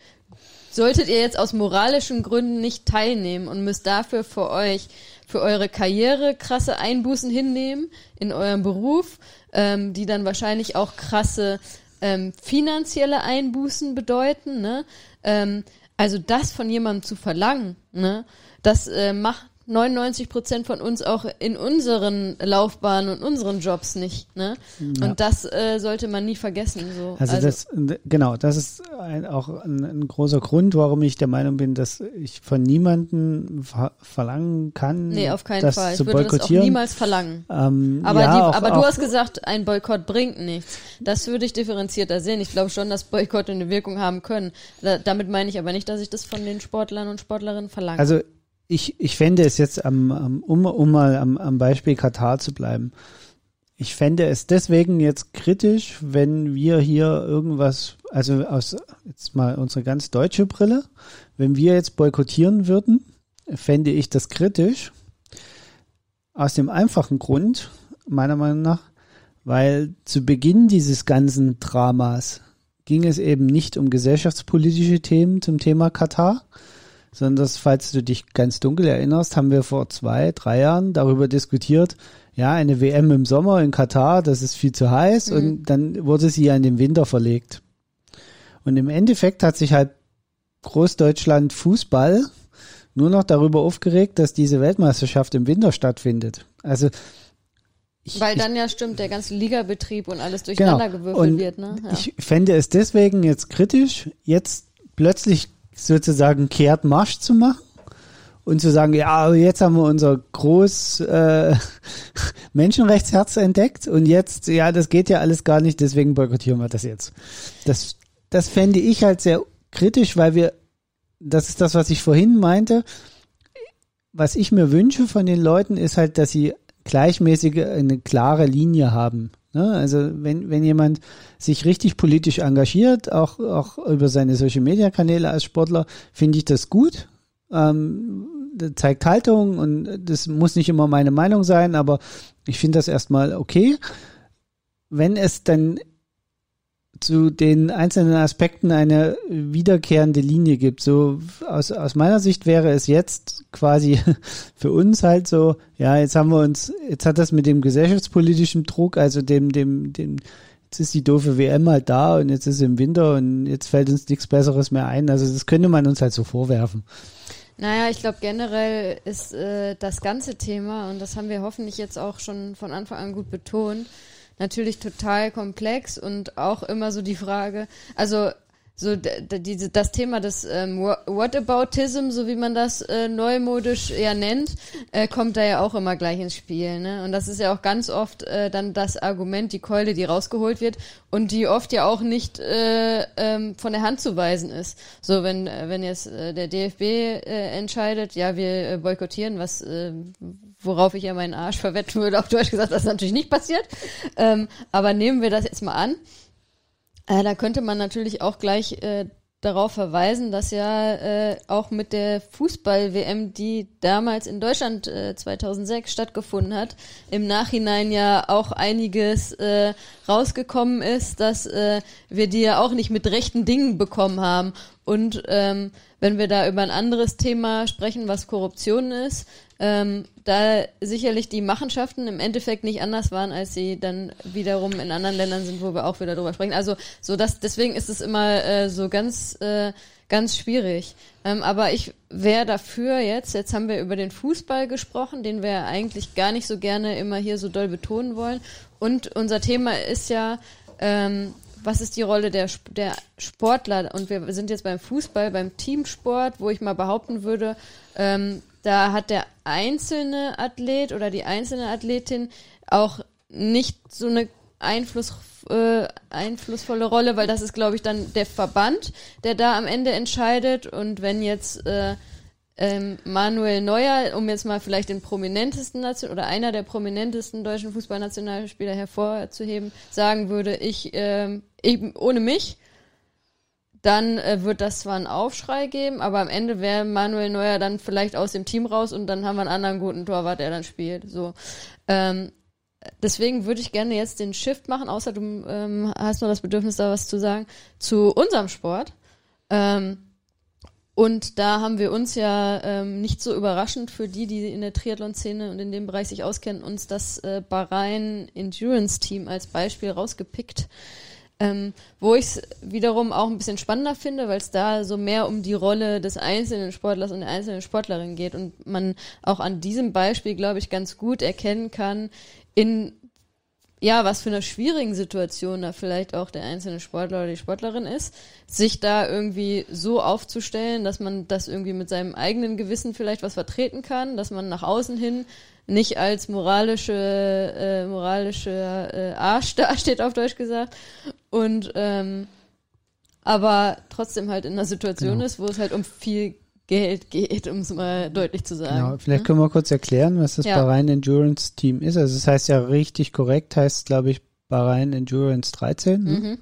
solltet ihr jetzt aus moralischen Gründen nicht teilnehmen und müsst dafür für euch, für eure Karriere krasse Einbußen hinnehmen in eurem Beruf, ähm, die dann wahrscheinlich auch krasse ähm, finanzielle Einbußen bedeuten. Ne? Ähm, also das von jemandem zu verlangen, ne? das äh, macht 99 Prozent von uns auch in unseren Laufbahnen und unseren Jobs nicht. Ne? Ja. Und das äh, sollte man nie vergessen. So.
Also, also das, genau, das ist ein, auch ein, ein, großer Grund, warum ich der Meinung bin, dass ich von niemandem ver verlangen kann,
nee, auf keinen
das
Fall.
zu
ich würde
boykottieren.
das auch niemals verlangen.
Ähm,
aber
ja,
die,
auch,
aber du hast gesagt, ein Boykott bringt nichts. Das würde ich differenzierter sehen. Ich glaube schon, dass Boykott eine Wirkung haben können. Da, damit meine ich aber nicht, dass ich das von den Sportlern und Sportlerinnen verlange.
Also ich, ich fände es jetzt am, am um, um mal am, am Beispiel Katar zu bleiben. Ich fände es deswegen jetzt kritisch, wenn wir hier irgendwas, also aus jetzt mal unsere ganz deutsche Brille, wenn wir jetzt boykottieren würden, fände ich das kritisch. Aus dem einfachen Grund, meiner Meinung nach, weil zu Beginn dieses ganzen Dramas ging es eben nicht um gesellschaftspolitische Themen zum Thema Katar, sondern dass, falls du dich ganz dunkel erinnerst, haben wir vor zwei, drei Jahren darüber diskutiert, ja, eine WM im Sommer in Katar, das ist viel zu heiß mhm. und dann wurde sie ja in den Winter verlegt. Und im Endeffekt hat sich halt Großdeutschland Fußball nur noch darüber aufgeregt, dass diese Weltmeisterschaft im Winter stattfindet. Also
ich, Weil dann ja stimmt, der ganze Ligabetrieb und alles durcheinander genau. gewürfelt und wird. Ne?
Ja. Ich fände es deswegen jetzt kritisch, jetzt plötzlich sozusagen kehrt Marsch zu machen und zu sagen, ja, jetzt haben wir unser groß äh, Menschenrechtsherz entdeckt und jetzt, ja, das geht ja alles gar nicht, deswegen boykottieren wir das jetzt. Das, das fände ich halt sehr kritisch, weil wir, das ist das, was ich vorhin meinte, was ich mir wünsche von den Leuten, ist halt, dass sie gleichmäßige, eine klare Linie haben. Ne? Also wenn, wenn jemand sich richtig politisch engagiert, auch, auch über seine Social-Media-Kanäle als Sportler, finde ich das gut. Ähm, das zeigt Haltung und das muss nicht immer meine Meinung sein, aber ich finde das erstmal okay. Wenn es dann zu den einzelnen Aspekten eine wiederkehrende Linie gibt. So aus, aus meiner Sicht wäre es jetzt quasi für uns halt so, ja, jetzt haben wir uns, jetzt hat das mit dem gesellschaftspolitischen Druck, also dem, dem, dem, jetzt ist die doofe WM halt da und jetzt ist es im Winter und jetzt fällt uns nichts Besseres mehr ein. Also das könnte man uns halt so vorwerfen.
Naja, ich glaube generell ist äh, das ganze Thema, und das haben wir hoffentlich jetzt auch schon von Anfang an gut betont, natürlich total komplex und auch immer so die Frage, also so diese das Thema des ähm, Whataboutism, so wie man das äh, neumodisch ja nennt, äh, kommt da ja auch immer gleich ins Spiel. Ne? Und das ist ja auch ganz oft äh, dann das Argument, die Keule, die rausgeholt wird und die oft ja auch nicht äh, ähm, von der Hand zu weisen ist. So wenn äh, wenn jetzt äh, der DFB äh, entscheidet, ja wir äh, boykottieren, was äh, worauf ich ja meinen Arsch verwetten würde, auf Deutsch gesagt, das ist natürlich nicht passiert. Ähm, aber nehmen wir das jetzt mal an äh, da könnte man natürlich auch gleich äh, darauf verweisen, dass ja äh, auch mit der Fußball-WM, die damals in Deutschland äh, 2006 stattgefunden hat, im Nachhinein ja auch einiges äh, rausgekommen ist, dass äh, wir die ja auch nicht mit rechten Dingen bekommen haben. Und ähm, wenn wir da über ein anderes Thema sprechen, was Korruption ist, ähm, da sicherlich die Machenschaften im Endeffekt nicht anders waren, als sie dann wiederum in anderen Ländern sind, wo wir auch wieder drüber sprechen. Also so das, deswegen ist es immer äh, so ganz, äh, ganz schwierig. Ähm, aber ich wäre dafür jetzt, jetzt haben wir über den Fußball gesprochen, den wir eigentlich gar nicht so gerne immer hier so doll betonen wollen. Und unser Thema ist ja, ähm, was ist die Rolle der, der Sportler? Und wir sind jetzt beim Fußball, beim Teamsport, wo ich mal behaupten würde, ähm, da hat der einzelne Athlet oder die einzelne Athletin auch nicht so eine Einfluss, äh, einflussvolle Rolle, weil das ist, glaube ich, dann der Verband, der da am Ende entscheidet. Und wenn jetzt äh, ähm, Manuel Neuer, um jetzt mal vielleicht den prominentesten Nation oder einer der prominentesten deutschen Fußballnationalspieler hervorzuheben, sagen würde, ich, äh, ich ohne mich dann äh, wird das zwar einen Aufschrei geben, aber am Ende wäre Manuel Neuer dann vielleicht aus dem Team raus und dann haben wir einen anderen guten Torwart, der dann spielt. So. Ähm, deswegen würde ich gerne jetzt den Shift machen, außer du ähm, hast nur das Bedürfnis, da was zu sagen, zu unserem Sport. Ähm, und da haben wir uns ja ähm, nicht so überraschend für die, die in der Triathlon-Szene und in dem Bereich sich auskennen, uns das äh, Bahrain Endurance Team als Beispiel rausgepickt. Ähm, wo ich es wiederum auch ein bisschen spannender finde, weil es da so mehr um die Rolle des einzelnen Sportlers und der einzelnen Sportlerin geht und man auch an diesem Beispiel, glaube ich, ganz gut erkennen kann, in ja, was für eine schwierigen Situation da vielleicht auch der einzelne Sportler oder die Sportlerin ist, sich da irgendwie so aufzustellen, dass man das irgendwie mit seinem eigenen Gewissen vielleicht was vertreten kann, dass man nach außen hin nicht als moralische, äh, moralische äh, Arsch dasteht, auf Deutsch gesagt. Und ähm, aber trotzdem halt in einer Situation genau. ist, wo es halt um viel Geld geht, um es mal deutlich zu sagen. Genau,
vielleicht
ne?
können wir kurz erklären, was das ja. Bahrain Endurance Team ist. Also es das heißt ja richtig korrekt, heißt glaube ich Bahrain Endurance 13. Ne?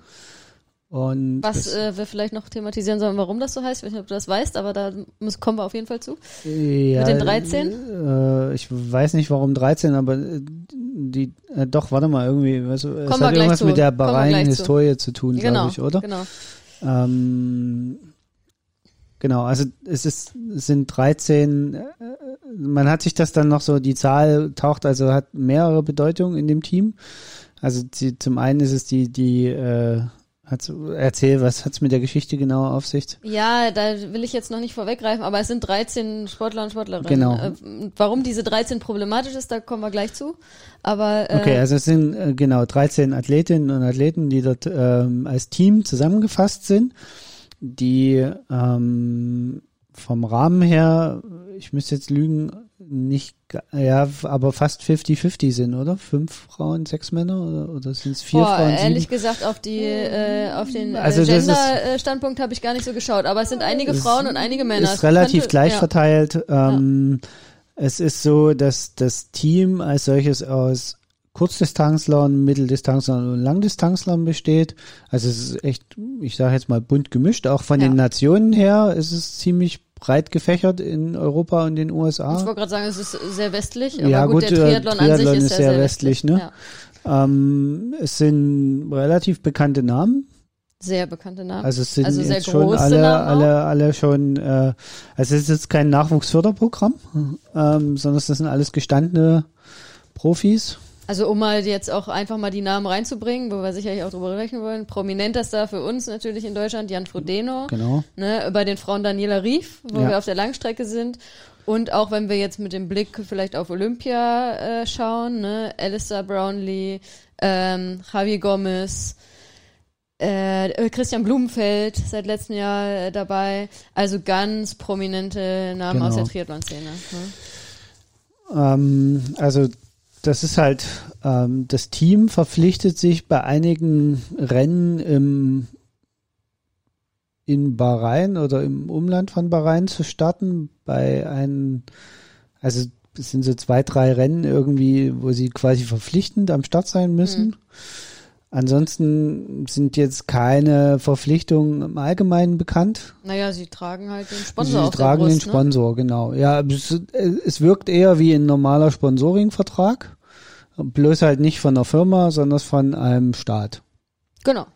Und
Was äh, wir vielleicht noch thematisieren sollen, warum das so heißt, ich weiß nicht, ob du das weißt, aber da muss, kommen wir auf jeden Fall zu.
Ja,
Mit den 13?
Äh, ich weiß nicht, warum 13, aber äh, die, äh, doch, warte mal, irgendwie, weißt du, es hat irgendwas zu. mit der Bahrain-Historie zu. zu. tun, genau, glaube ich, oder?
Genau.
Ähm, genau, also es ist, es sind 13, äh, man hat sich das dann noch so, die Zahl taucht, also hat mehrere Bedeutungen in dem Team. Also die, zum einen ist es die, die, äh, Hat's, erzähl, was hat's mit der Geschichte genau auf sich?
Ja, da will ich jetzt noch nicht vorweggreifen, aber es sind 13 Sportler und Sportlerinnen.
Genau.
Äh, warum diese 13 problematisch ist, da kommen wir gleich zu. Aber
äh, Okay, also es sind äh, genau 13 Athletinnen und Athleten, die dort ähm, als Team zusammengefasst sind, die ähm, vom Rahmen her, ich müsste jetzt lügen, nicht, ja, aber fast 50-50 sind, oder? Fünf Frauen, sechs Männer oder, oder sind es vier
Boah,
Frauen?
Ehrlich
sieben?
gesagt, auf die, äh, auf den äh,
Also
Gender-Standpunkt habe ich gar nicht so geschaut, aber es sind einige Frauen und einige Männer. Es
Ist relativ
könnte-
gleich
ja.
verteilt. Ähm, Es ist so, dass das Team als solches aus Kurzdistanzlern, Mitteldistanzlern und Langdistanzlern besteht. Also es ist echt, ich sage jetzt mal bunt gemischt. Auch von
Ja.
den Nationen her ist es ziemlich breit gefächert in Europa und den
Ich
USA.
wollte gerade sagen, es ist sehr westlich, aber
Ja,
gut,
gut,
der
äh,
Triathlon, an
Triathlon
sich ist,
ist
ja
sehr westlich, ne?
Ja,
Ähm, es sind relativ bekannte Namen.
sehr bekannte Namen.
Also es sind
Also sehr
jetzt schon
große
alle,
Namen
alle, alle schon, äh, also es ist jetzt kein Nachwuchsförderprogramm, ähm, sondern das sind alles gestandene Profis.
Also um mal jetzt auch einfach mal die Namen reinzubringen, wo wir sicherlich auch drüber rechnen wollen. Prominentester für uns natürlich in Deutschland, Jan Frodeno.
Genau.
Ne, bei den Frauen Daniela Rief, wo
Ja.
wir auf der Langstrecke sind. Und auch wenn wir jetzt mit dem Blick vielleicht auf Olympia äh, schauen, ne, Alistair Brownlee, ähm, Javi Gomez, äh, Christian Blumenfeld seit letztem Jahr äh, dabei. Also ganz prominente Namen aus
Genau.
der Triathlon-Szene. Ne?
Ähm, also das ist halt, ähm, das Team verpflichtet sich bei einigen Rennen im, in Bahrain oder im Umland von Bahrain zu starten. Bei einem, also es sind so zwei, drei Rennen irgendwie, wo sie quasi verpflichtend am Start sein müssen.
Mhm.
Ansonsten sind jetzt keine Verpflichtungen im Allgemeinen bekannt.
Naja, sie tragen halt den
Sie
Sponsor auf
tragen
der
den
Brust, ne?
Sponsor, genau. Ja, es, es wirkt eher wie ein normaler Sponsoringvertrag. Bloß halt nicht von der Firma, sondern von einem Staat.
Genau.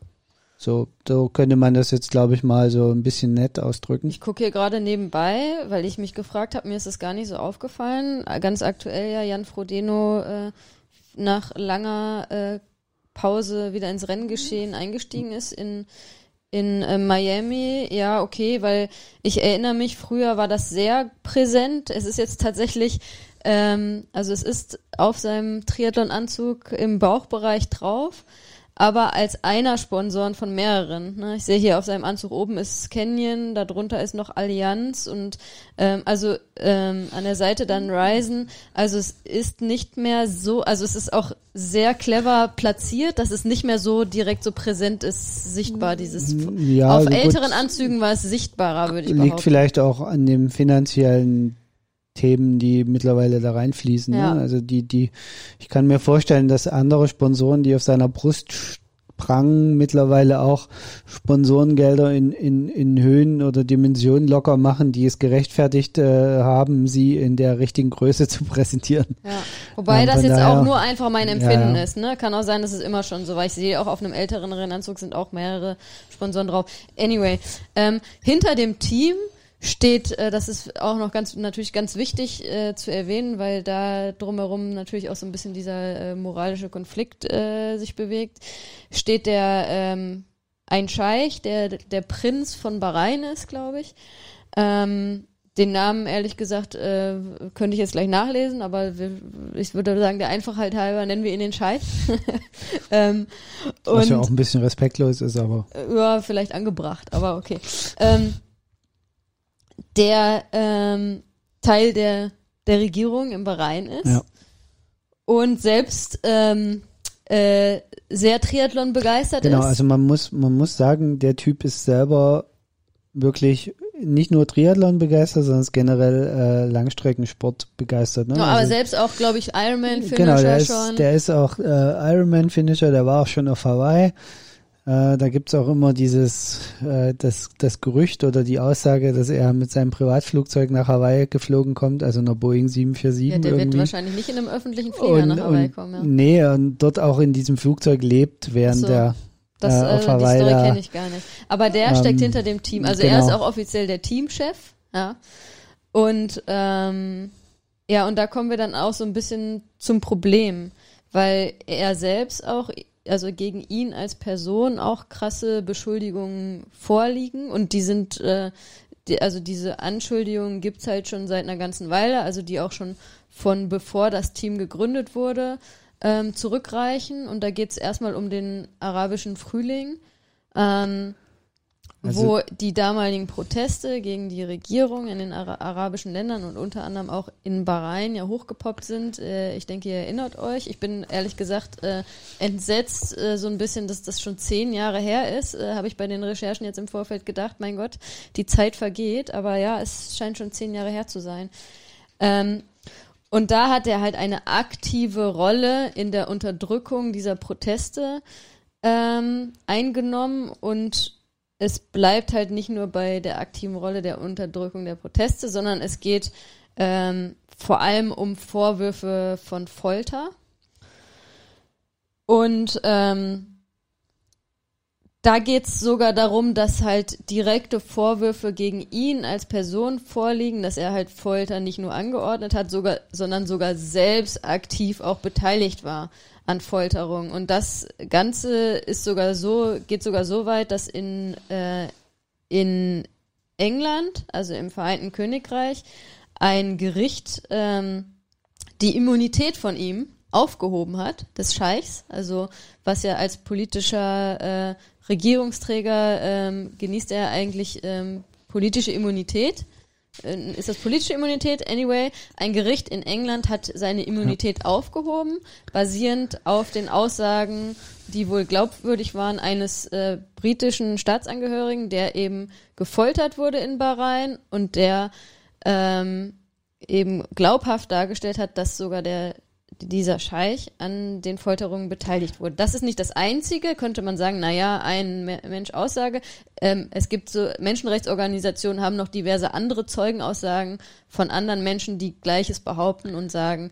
So, so könnte man das jetzt, glaube ich, mal so ein bisschen nett ausdrücken.
Ich gucke hier gerade nebenbei, weil ich mich gefragt habe, mir ist das gar nicht so aufgefallen. Ganz aktuell ja Jan Frodeno äh, nach langer äh, Pause wieder ins Renngeschehen eingestiegen ist in in äh, Miami. Ja, okay, weil ich erinnere mich, früher war das sehr präsent. Es ist jetzt tatsächlich, ähm, also es ist auf seinem Triathlon-Anzug im Bauchbereich drauf aber als einer Sponsoren von mehreren. Ne? Ich sehe hier auf seinem Anzug oben ist Canyon, darunter ist noch Allianz und ähm, also ähm, an der Seite dann Ryzen. Also es ist nicht mehr so, also es ist auch sehr clever platziert, dass es nicht mehr so direkt so präsent ist, sichtbar dieses.
Ja,
auf
gut.
älteren Anzügen war es sichtbarer, würde ich
Liegt
behaupten.
vielleicht auch an dem finanziellen Themen, die mittlerweile da reinfließen.
Ja.
Ne? Also die, die, ich kann mir vorstellen, dass andere Sponsoren, die auf seiner Brust sprangen, mittlerweile auch Sponsorengelder in, in, in Höhen oder Dimensionen locker machen, die es gerechtfertigt äh, haben, sie in der richtigen Größe zu präsentieren.
Ja. Wobei
Ja,
das jetzt
daher-
auch nur einfach mein Empfinden
Ja, ja.
ist. Ne? Kann auch sein, dass es immer schon so war. Ich sehe auch auf einem älteren Rennanzug sind auch mehrere Sponsoren drauf. Anyway, ähm, hinter dem Team steht, äh, das ist auch noch ganz natürlich ganz wichtig äh, zu erwähnen, weil da drumherum natürlich auch so ein bisschen dieser äh, moralische Konflikt äh, sich bewegt, steht der ähm, ein Scheich, der der Prinz von Bahrain ist, glaube ich. Ähm, den Namen, ehrlich gesagt, äh, könnte ich jetzt gleich nachlesen, aber wir, ich würde sagen, der Einfachheit halber nennen wir ihn den Scheich. ähm,
Was ja auch ein bisschen respektlos ist, aber
ja, vielleicht angebracht, aber okay. Ähm, der ähm, Teil der, der Regierung im Bahrain ist
Ja.
und selbst ähm, äh, sehr Triathlon begeistert
Genau,
ist.
also man muss, man muss sagen, der Typ ist selber wirklich nicht nur Triathlon begeistert, sondern ist generell äh, Langstreckensport begeistert. Ne?
ja, aber
also,
selbst auch, glaube ich, Ironman-Finisher
genau, der ist,
schon.
der ist auch äh, Ironman-Finisher, der war auch schon auf Hawaii. Äh, da gibt's auch immer dieses, äh, das, das Gerücht oder die Aussage, dass er mit seinem Privatflugzeug nach Hawaii geflogen kommt, also einer Boeing 747
ja, der wird
irgendwie.
wahrscheinlich nicht in einem öffentlichen Flieger nach Hawaii kommen. Ja.
Nee, und dort auch in diesem Flugzeug lebt, während
so.
der
Das,
äh,
äh,
auf
die
Hawaii
Story
da-
kenne ich gar nicht. Aber der
Ähm,
steckt hinter dem Team. Also er ist
genau.
auch offiziell der Teamchef. Ja. Und ähm, ja, und da kommen wir dann auch so ein bisschen zum Problem, weil er selbst auch, also gegen ihn als Person auch krasse Beschuldigungen vorliegen und die sind, äh, die, also diese Anschuldigungen gibt's halt schon seit einer ganzen Weile, also die auch schon von bevor das Team gegründet wurde, ähm, zurückreichen. Und da geht's erstmal um den arabischen Frühling. Ähm, also, wo die damaligen Proteste gegen die Regierung in den Ara arabischen Ländern und unter anderem auch in Bahrain ja hochgepoppt sind. Äh, ich denke, ihr erinnert euch. Ich bin ehrlich gesagt äh, entsetzt äh, so ein bisschen, dass das schon zehn Jahre her ist. Äh, Habe ich bei den Recherchen jetzt im Vorfeld gedacht, mein Gott, die Zeit vergeht. Aber ja, es scheint schon zehn Jahre her zu sein. Ähm, und da hat er halt eine aktive Rolle in der Unterdrückung dieser Proteste ähm, eingenommen und es bleibt halt nicht nur bei der aktiven Rolle der Unterdrückung der Proteste, sondern es geht ähm, vor allem um Vorwürfe von Folter. Und ähm, da geht es sogar darum, dass halt direkte Vorwürfe gegen ihn als Person vorliegen, dass er halt Folter nicht nur angeordnet hat, sogar, sondern sogar selbst aktiv auch beteiligt war an Folterung. Und das Ganze ist sogar so, geht sogar so weit, dass in, äh, in England, also im Vereinten Königreich, ein Gericht ähm, die Immunität von ihm aufgehoben hat, des Scheichs, also was ja als politischer äh, Regierungsträger ähm, genießt er eigentlich ähm, politische Immunität äh, ist das politische Immunität? Anyway, ein Gericht in England hat seine Immunität ja. aufgehoben, basierend auf den Aussagen, die wohl glaubwürdig waren, eines äh, britischen Staatsangehörigen, der eben gefoltert wurde in Bahrain und der ähm, eben glaubhaft dargestellt hat, dass sogar der dieser Scheich an den Folterungen beteiligt wurde. Das ist nicht das Einzige, könnte man sagen, naja, ein Mensch Aussage. Ähm, es gibt so, Menschenrechtsorganisationen haben noch diverse andere Zeugenaussagen von anderen Menschen, die Gleiches behaupten und sagen,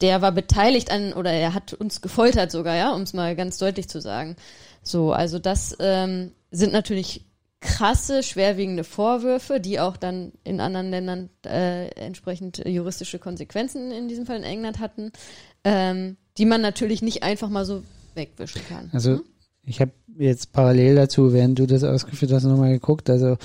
der war beteiligt an, oder er hat uns gefoltert sogar, ja, um es mal ganz deutlich zu sagen. So, also das ähm, sind natürlich krasse, schwerwiegende Vorwürfe, die auch dann in anderen Ländern äh, entsprechend juristische Konsequenzen in diesem Fall in England hatten, ähm, die man natürlich nicht einfach mal so wegwischen kann.
Also hm? ich habe jetzt parallel dazu, während du das ausgeführt hast, nochmal geguckt. Also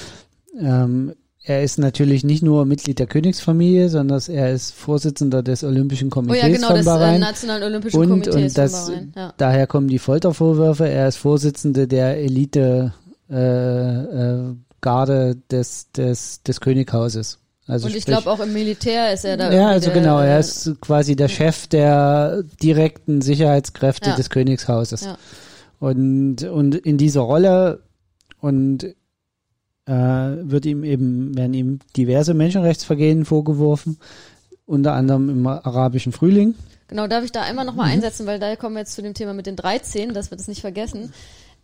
ähm, er ist natürlich nicht nur Mitglied der Königsfamilie, sondern er ist Vorsitzender des Olympischen Komitees oh ja, genau, von Bahrain. Des, äh,
Nationalen Olympischen und, Komitees und das, von Bahrain.
Ja. Daher kommen die Foltervorwürfe. Er ist Vorsitzende der Elite äh, äh, Garde des, des, des Könighauses. Also
und ich glaube auch im Militär ist er da.
Ja, also der, genau, er ist quasi der Chef der direkten Sicherheitskräfte ja. des Königshauses. Ja. Und, und in dieser Rolle und äh, wird ihm eben, werden ihm diverse Menschenrechtsvergehen vorgeworfen, unter anderem im arabischen Frühling.
Genau, darf ich da einmal nochmal mhm. einsetzen, weil da kommen wir jetzt zu dem Thema mit den 13, dass wir das nicht vergessen.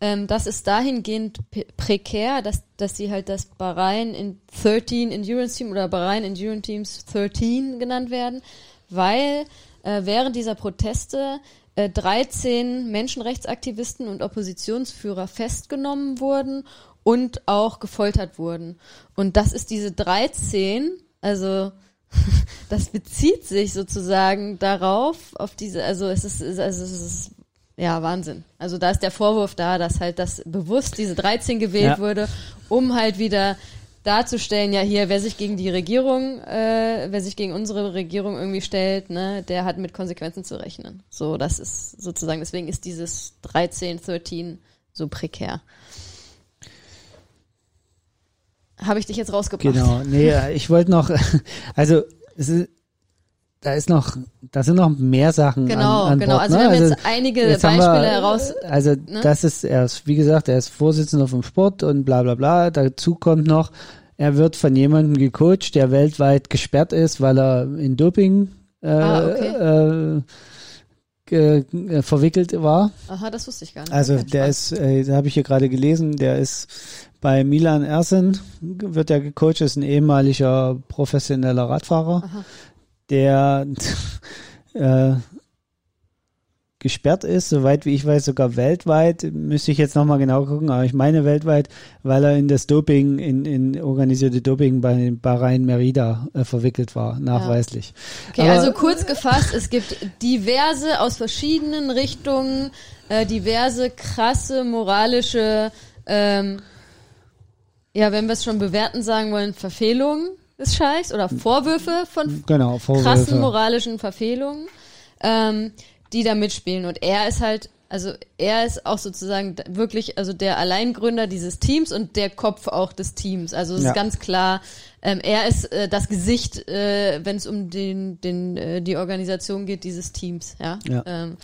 Ähm, das ist dahingehend prekär, dass, dass sie halt das Bahrain in 13 Endurance Team oder Bahrain Endurance Teams 13 genannt werden, weil äh, während dieser Proteste äh, 13 Menschenrechtsaktivisten und Oppositionsführer festgenommen wurden und auch gefoltert wurden. Und das ist diese 13, also das bezieht sich sozusagen darauf, auf diese, also es ist, also es ist ja, Wahnsinn. Also da ist der Vorwurf da, dass halt das bewusst diese 13 gewählt ja. wurde, um halt wieder darzustellen, ja hier, wer sich gegen die Regierung, äh, wer sich gegen unsere Regierung irgendwie stellt, ne, der hat mit Konsequenzen zu rechnen. So, das ist sozusagen, deswegen ist dieses 13, 13 so prekär. Habe ich dich jetzt rausgebracht?
Genau, nee, ich wollte noch, also es ist, da ist noch, da sind noch mehr Sachen
genau,
an, an
genau.
Bord,
also ne? wir haben also jetzt einige jetzt Beispiele wir, heraus.
Also ne? das ist, er ist, wie gesagt, er ist Vorsitzender vom Sport und bla bla bla. Dazu kommt noch, er wird von jemandem gecoacht, der weltweit gesperrt ist, weil er in Doping äh, ah, okay. äh, äh, verwickelt war.
Aha, das wusste ich gar nicht.
Also der ist, äh, da habe ich hier gerade gelesen, der ist bei Milan Ersen, wird er gecoacht, ist ein ehemaliger professioneller Radfahrer. Aha der äh, gesperrt ist, soweit wie ich weiß, sogar weltweit. Müsste ich jetzt nochmal genau gucken, aber ich meine weltweit, weil er in das Doping, in, in organisierte Doping bei Bahrain Merida äh, verwickelt war, nachweislich.
Ja. Okay, aber, also kurz gefasst, es gibt diverse aus verschiedenen Richtungen, äh, diverse krasse moralische, ähm, ja, wenn wir es schon bewerten sagen wollen, Verfehlungen des Scheichs oder Vorwürfe von
genau,
Vorwürfe. krassen moralischen Verfehlungen, ähm, die da mitspielen. Und er ist halt also er ist auch sozusagen wirklich, also der Alleingründer dieses Teams und der Kopf auch des Teams. Also es ja. ist ganz klar, ähm, er ist äh, das Gesicht, äh, wenn es um den, den, äh, die Organisation geht dieses Teams. Ja.
ja. Ähm,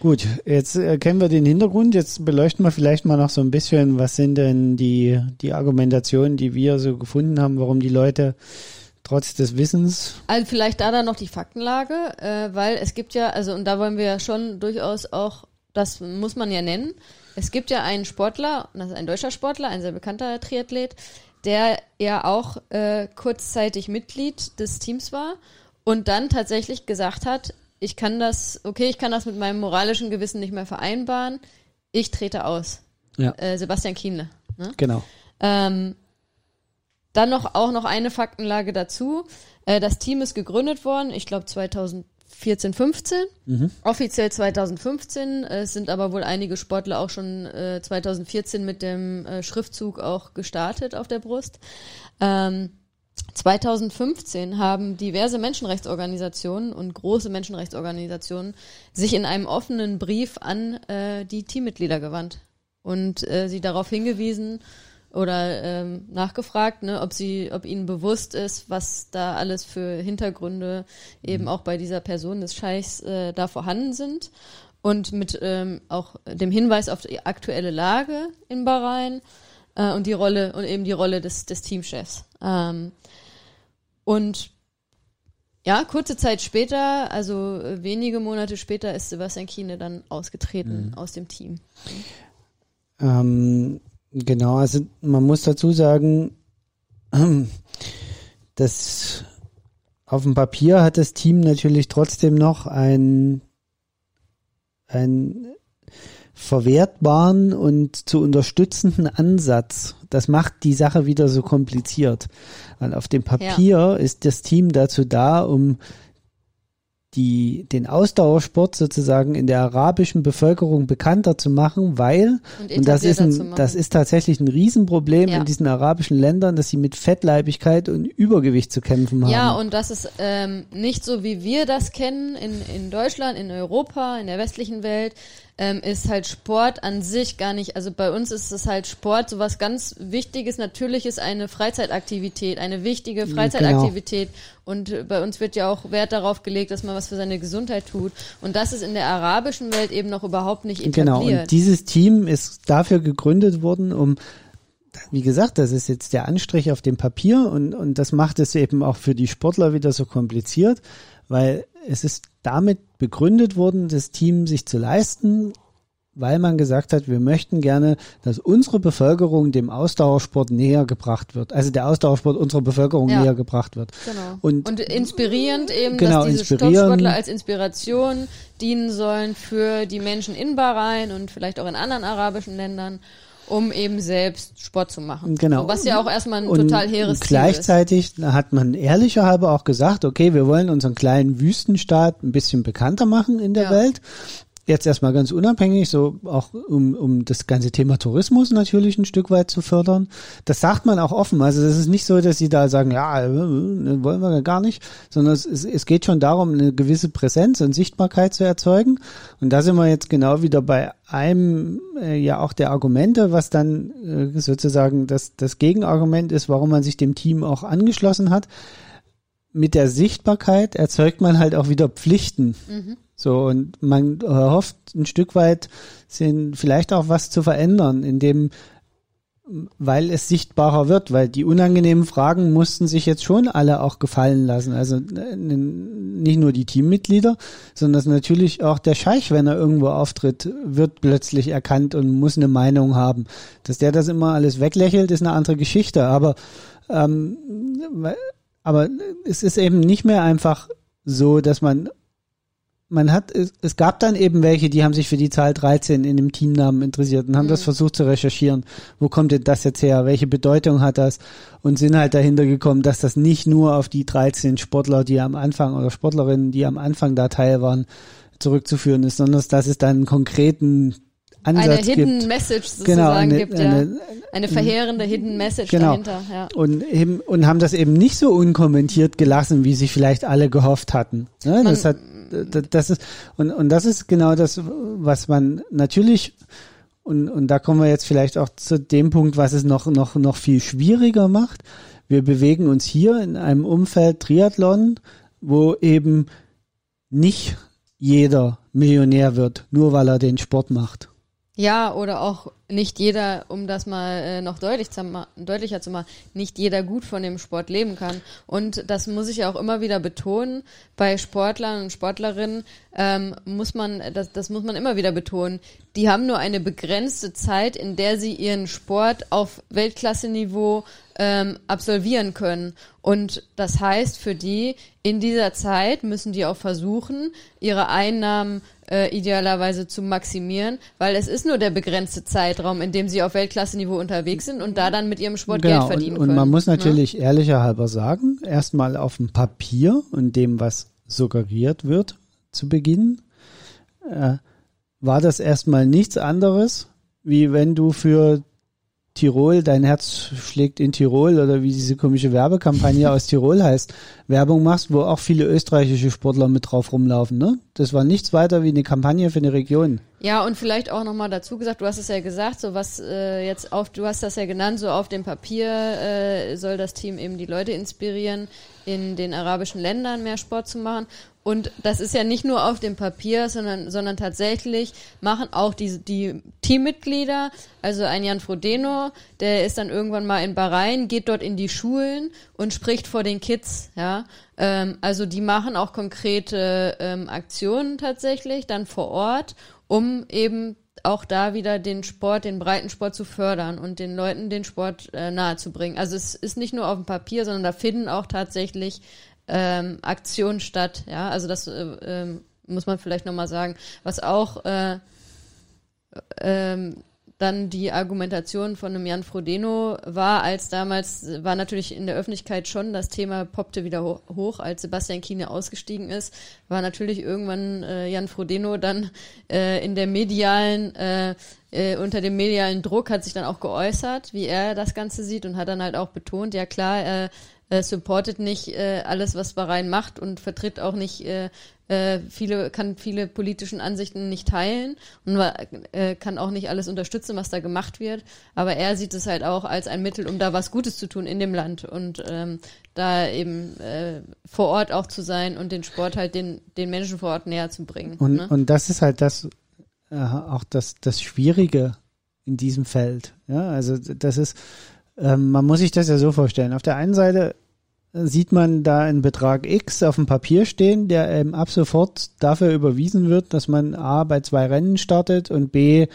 Gut, jetzt äh, kennen wir den Hintergrund. Jetzt beleuchten wir vielleicht mal noch so ein bisschen, was sind denn die, die Argumentationen, die wir so gefunden haben, warum die Leute trotz des Wissens.
Also vielleicht da dann noch die Faktenlage, äh, weil es gibt ja, also und da wollen wir ja schon durchaus auch, das muss man ja nennen, es gibt ja einen Sportler, das ist ein deutscher Sportler, ein sehr bekannter Triathlet, der ja auch äh, kurzzeitig Mitglied des Teams war und dann tatsächlich gesagt hat, ich kann das, okay, ich kann das mit meinem moralischen Gewissen nicht mehr vereinbaren. Ich trete aus.
Ja.
Äh, Sebastian Kienle.
Ne? Genau.
Ähm, dann noch auch noch eine Faktenlage dazu. Äh, das Team ist gegründet worden, ich glaube 2014, 15. Mhm. Offiziell 2015. Es sind aber wohl einige Sportler auch schon äh, 2014 mit dem äh, Schriftzug auch gestartet auf der Brust. Ähm, 2015 haben diverse Menschenrechtsorganisationen und große Menschenrechtsorganisationen sich in einem offenen Brief an äh, die Teammitglieder gewandt und äh, sie darauf hingewiesen oder ähm, nachgefragt, ne, ob sie, ob ihnen bewusst ist, was da alles für Hintergründe eben mhm. auch bei dieser Person des Scheichs äh, da vorhanden sind und mit ähm, auch dem Hinweis auf die aktuelle Lage in Bahrain äh, und die Rolle und eben die Rolle des, des Teamchefs. Ähm, und ja, kurze Zeit später, also wenige Monate später, ist Sebastian Kiene dann ausgetreten mhm. aus dem Team.
Ähm, genau, also man muss dazu sagen, dass auf dem Papier hat das Team natürlich trotzdem noch ein, ein verwertbaren und zu unterstützenden Ansatz. Das macht die Sache wieder so kompliziert. Weil auf dem Papier ja. ist das Team dazu da, um die, den Ausdauersport sozusagen in der arabischen Bevölkerung bekannter zu machen, weil, und, und das ist ein, das ist tatsächlich ein Riesenproblem ja. in diesen arabischen Ländern, dass sie mit Fettleibigkeit und Übergewicht zu kämpfen haben.
Ja, und das ist ähm, nicht so, wie wir das kennen in, in Deutschland, in Europa, in der westlichen Welt, ähm, ist halt Sport an sich gar nicht, also bei uns ist es halt Sport so was ganz Wichtiges. Natürlich ist eine Freizeitaktivität, eine wichtige genau. Freizeitaktivität. Genau. Und bei uns wird ja auch Wert darauf gelegt, dass man was für seine Gesundheit tut. Und das ist in der arabischen Welt eben noch überhaupt nicht etabliert.
Genau, und dieses Team ist dafür gegründet worden, um wie gesagt, das ist jetzt der Anstrich auf dem Papier und, und das macht es eben auch für die Sportler wieder so kompliziert, weil es ist damit begründet worden, das Team sich zu leisten, weil man gesagt hat, wir möchten gerne, dass unsere Bevölkerung dem Ausdauersport näher gebracht wird. Also der Ausdauersport unserer Bevölkerung ja. näher gebracht wird.
Genau. Und, und inspirierend eben, genau, dass diese Sportler als Inspiration dienen sollen für die Menschen in Bahrain und vielleicht auch in anderen arabischen Ländern um eben selbst Sport zu machen.
Genau.
Was ja auch erstmal ein und total hehres
Gleichzeitig
Ziel ist.
hat man ehrlicherhalber auch gesagt, okay, wir wollen unseren kleinen Wüstenstaat ein bisschen bekannter machen in der ja. Welt jetzt erstmal ganz unabhängig, so auch um, um das ganze Thema Tourismus natürlich ein Stück weit zu fördern. Das sagt man auch offen. Also es ist nicht so, dass sie da sagen, ja, äh, wollen wir gar nicht, sondern es, es geht schon darum, eine gewisse Präsenz und Sichtbarkeit zu erzeugen. Und da sind wir jetzt genau wieder bei einem äh, ja auch der Argumente, was dann äh, sozusagen das, das Gegenargument ist, warum man sich dem Team auch angeschlossen hat. Mit der Sichtbarkeit erzeugt man halt auch wieder Pflichten. Mhm. So, und man hofft ein Stück weit, sind vielleicht auch was zu verändern, indem, weil es sichtbarer wird, weil die unangenehmen Fragen mussten sich jetzt schon alle auch gefallen lassen. Also nicht nur die Teammitglieder, sondern natürlich auch der Scheich, wenn er irgendwo auftritt, wird plötzlich erkannt und muss eine Meinung haben. Dass der das immer alles weglächelt, ist eine andere Geschichte. Aber, ähm, aber es ist eben nicht mehr einfach so, dass man man hat, es, es gab dann eben welche, die haben sich für die Zahl 13 in dem Teamnamen interessiert und haben mhm. das versucht zu recherchieren. Wo kommt denn das jetzt her? Welche Bedeutung hat das? Und sind halt dahinter gekommen, dass das nicht nur auf die 13 Sportler, die am Anfang oder Sportlerinnen, die am Anfang da teil waren, zurückzuführen ist, sondern dass es dann einen konkreten Ansatz
eine Hidden gibt. Message
sozusagen
genau, eine, gibt, ja. Eine, eine verheerende Hidden Message genau. dahinter. Ja.
Und, eben, und haben das eben nicht so unkommentiert gelassen, wie sich vielleicht alle gehofft hatten. Ne? Das hat das ist, und, und das ist genau das, was man natürlich, und, und da kommen wir jetzt vielleicht auch zu dem Punkt, was es noch, noch, noch viel schwieriger macht. Wir bewegen uns hier in einem Umfeld Triathlon, wo eben nicht jeder Millionär wird, nur weil er den Sport macht.
Ja, oder auch nicht jeder, um das mal äh, noch deutlich zu, deutlicher zu machen, nicht jeder gut von dem Sport leben kann. Und das muss ich ja auch immer wieder betonen. Bei Sportlern und Sportlerinnen ähm, muss man, das, das muss man immer wieder betonen. Die haben nur eine begrenzte Zeit, in der sie ihren Sport auf Weltklasse-Niveau ähm, absolvieren können. Und das heißt für die, in dieser Zeit müssen die auch versuchen, ihre Einnahmen äh, idealerweise zu maximieren, weil es ist nur der begrenzte Zeitraum, in dem sie auf Weltklasse-Niveau unterwegs sind und da dann mit ihrem Sport genau, Geld verdienen
und, und
können.
Und man muss ne? natürlich ja? ehrlicher halber sagen, erstmal auf dem Papier und dem, was suggeriert wird zu Beginn, äh, war das erstmal nichts anderes, wie wenn du für Tirol, dein Herz schlägt in Tirol oder wie diese komische Werbekampagne aus Tirol heißt, Werbung machst, wo auch viele österreichische Sportler mit drauf rumlaufen, ne? Das war nichts weiter wie eine Kampagne für eine Region.
Ja, und vielleicht auch nochmal dazu gesagt, du hast es ja gesagt, so was äh, jetzt auf, du hast das ja genannt, so auf dem Papier äh, soll das Team eben die Leute inspirieren, in den arabischen Ländern mehr Sport zu machen. Und das ist ja nicht nur auf dem Papier, sondern, sondern tatsächlich machen auch die, die Teammitglieder, also ein Jan Frodeno, der ist dann irgendwann mal in Bahrain, geht dort in die Schulen und spricht vor den Kids, ja. Ähm, also die machen auch konkrete ähm, Aktionen tatsächlich dann vor Ort, um eben auch da wieder den Sport, den breiten Sport zu fördern und den Leuten den Sport äh, nahezubringen. Also es ist nicht nur auf dem Papier, sondern da finden auch tatsächlich ähm, Aktion statt. Ja, also das äh, äh, muss man vielleicht nochmal sagen. Was auch äh, ähm, dann die Argumentation von einem Jan Frodeno war, als damals war natürlich in der Öffentlichkeit schon das Thema poppte wieder hoch, als Sebastian Kiene ausgestiegen ist, war natürlich irgendwann äh, Jan Frodeno dann äh, in der medialen äh, äh, unter dem medialen Druck hat sich dann auch geäußert, wie er das Ganze sieht und hat dann halt auch betont, ja klar, er äh, supportet nicht äh, alles, was Bahrain macht und vertritt auch nicht äh, äh, viele, kann viele politischen Ansichten nicht teilen und äh, kann auch nicht alles unterstützen, was da gemacht wird. Aber er sieht es halt auch als ein Mittel, um da was Gutes zu tun in dem Land und ähm, da eben äh, vor Ort auch zu sein und den Sport halt den, den Menschen vor Ort näher zu bringen.
Und,
ne?
und das ist halt das, äh, auch das, das Schwierige in diesem Feld. Ja, also das ist, ähm, man muss sich das ja so vorstellen. Auf der einen Seite sieht man da einen Betrag X auf dem Papier stehen, der ähm, ab sofort dafür überwiesen wird, dass man A bei zwei Rennen startet und B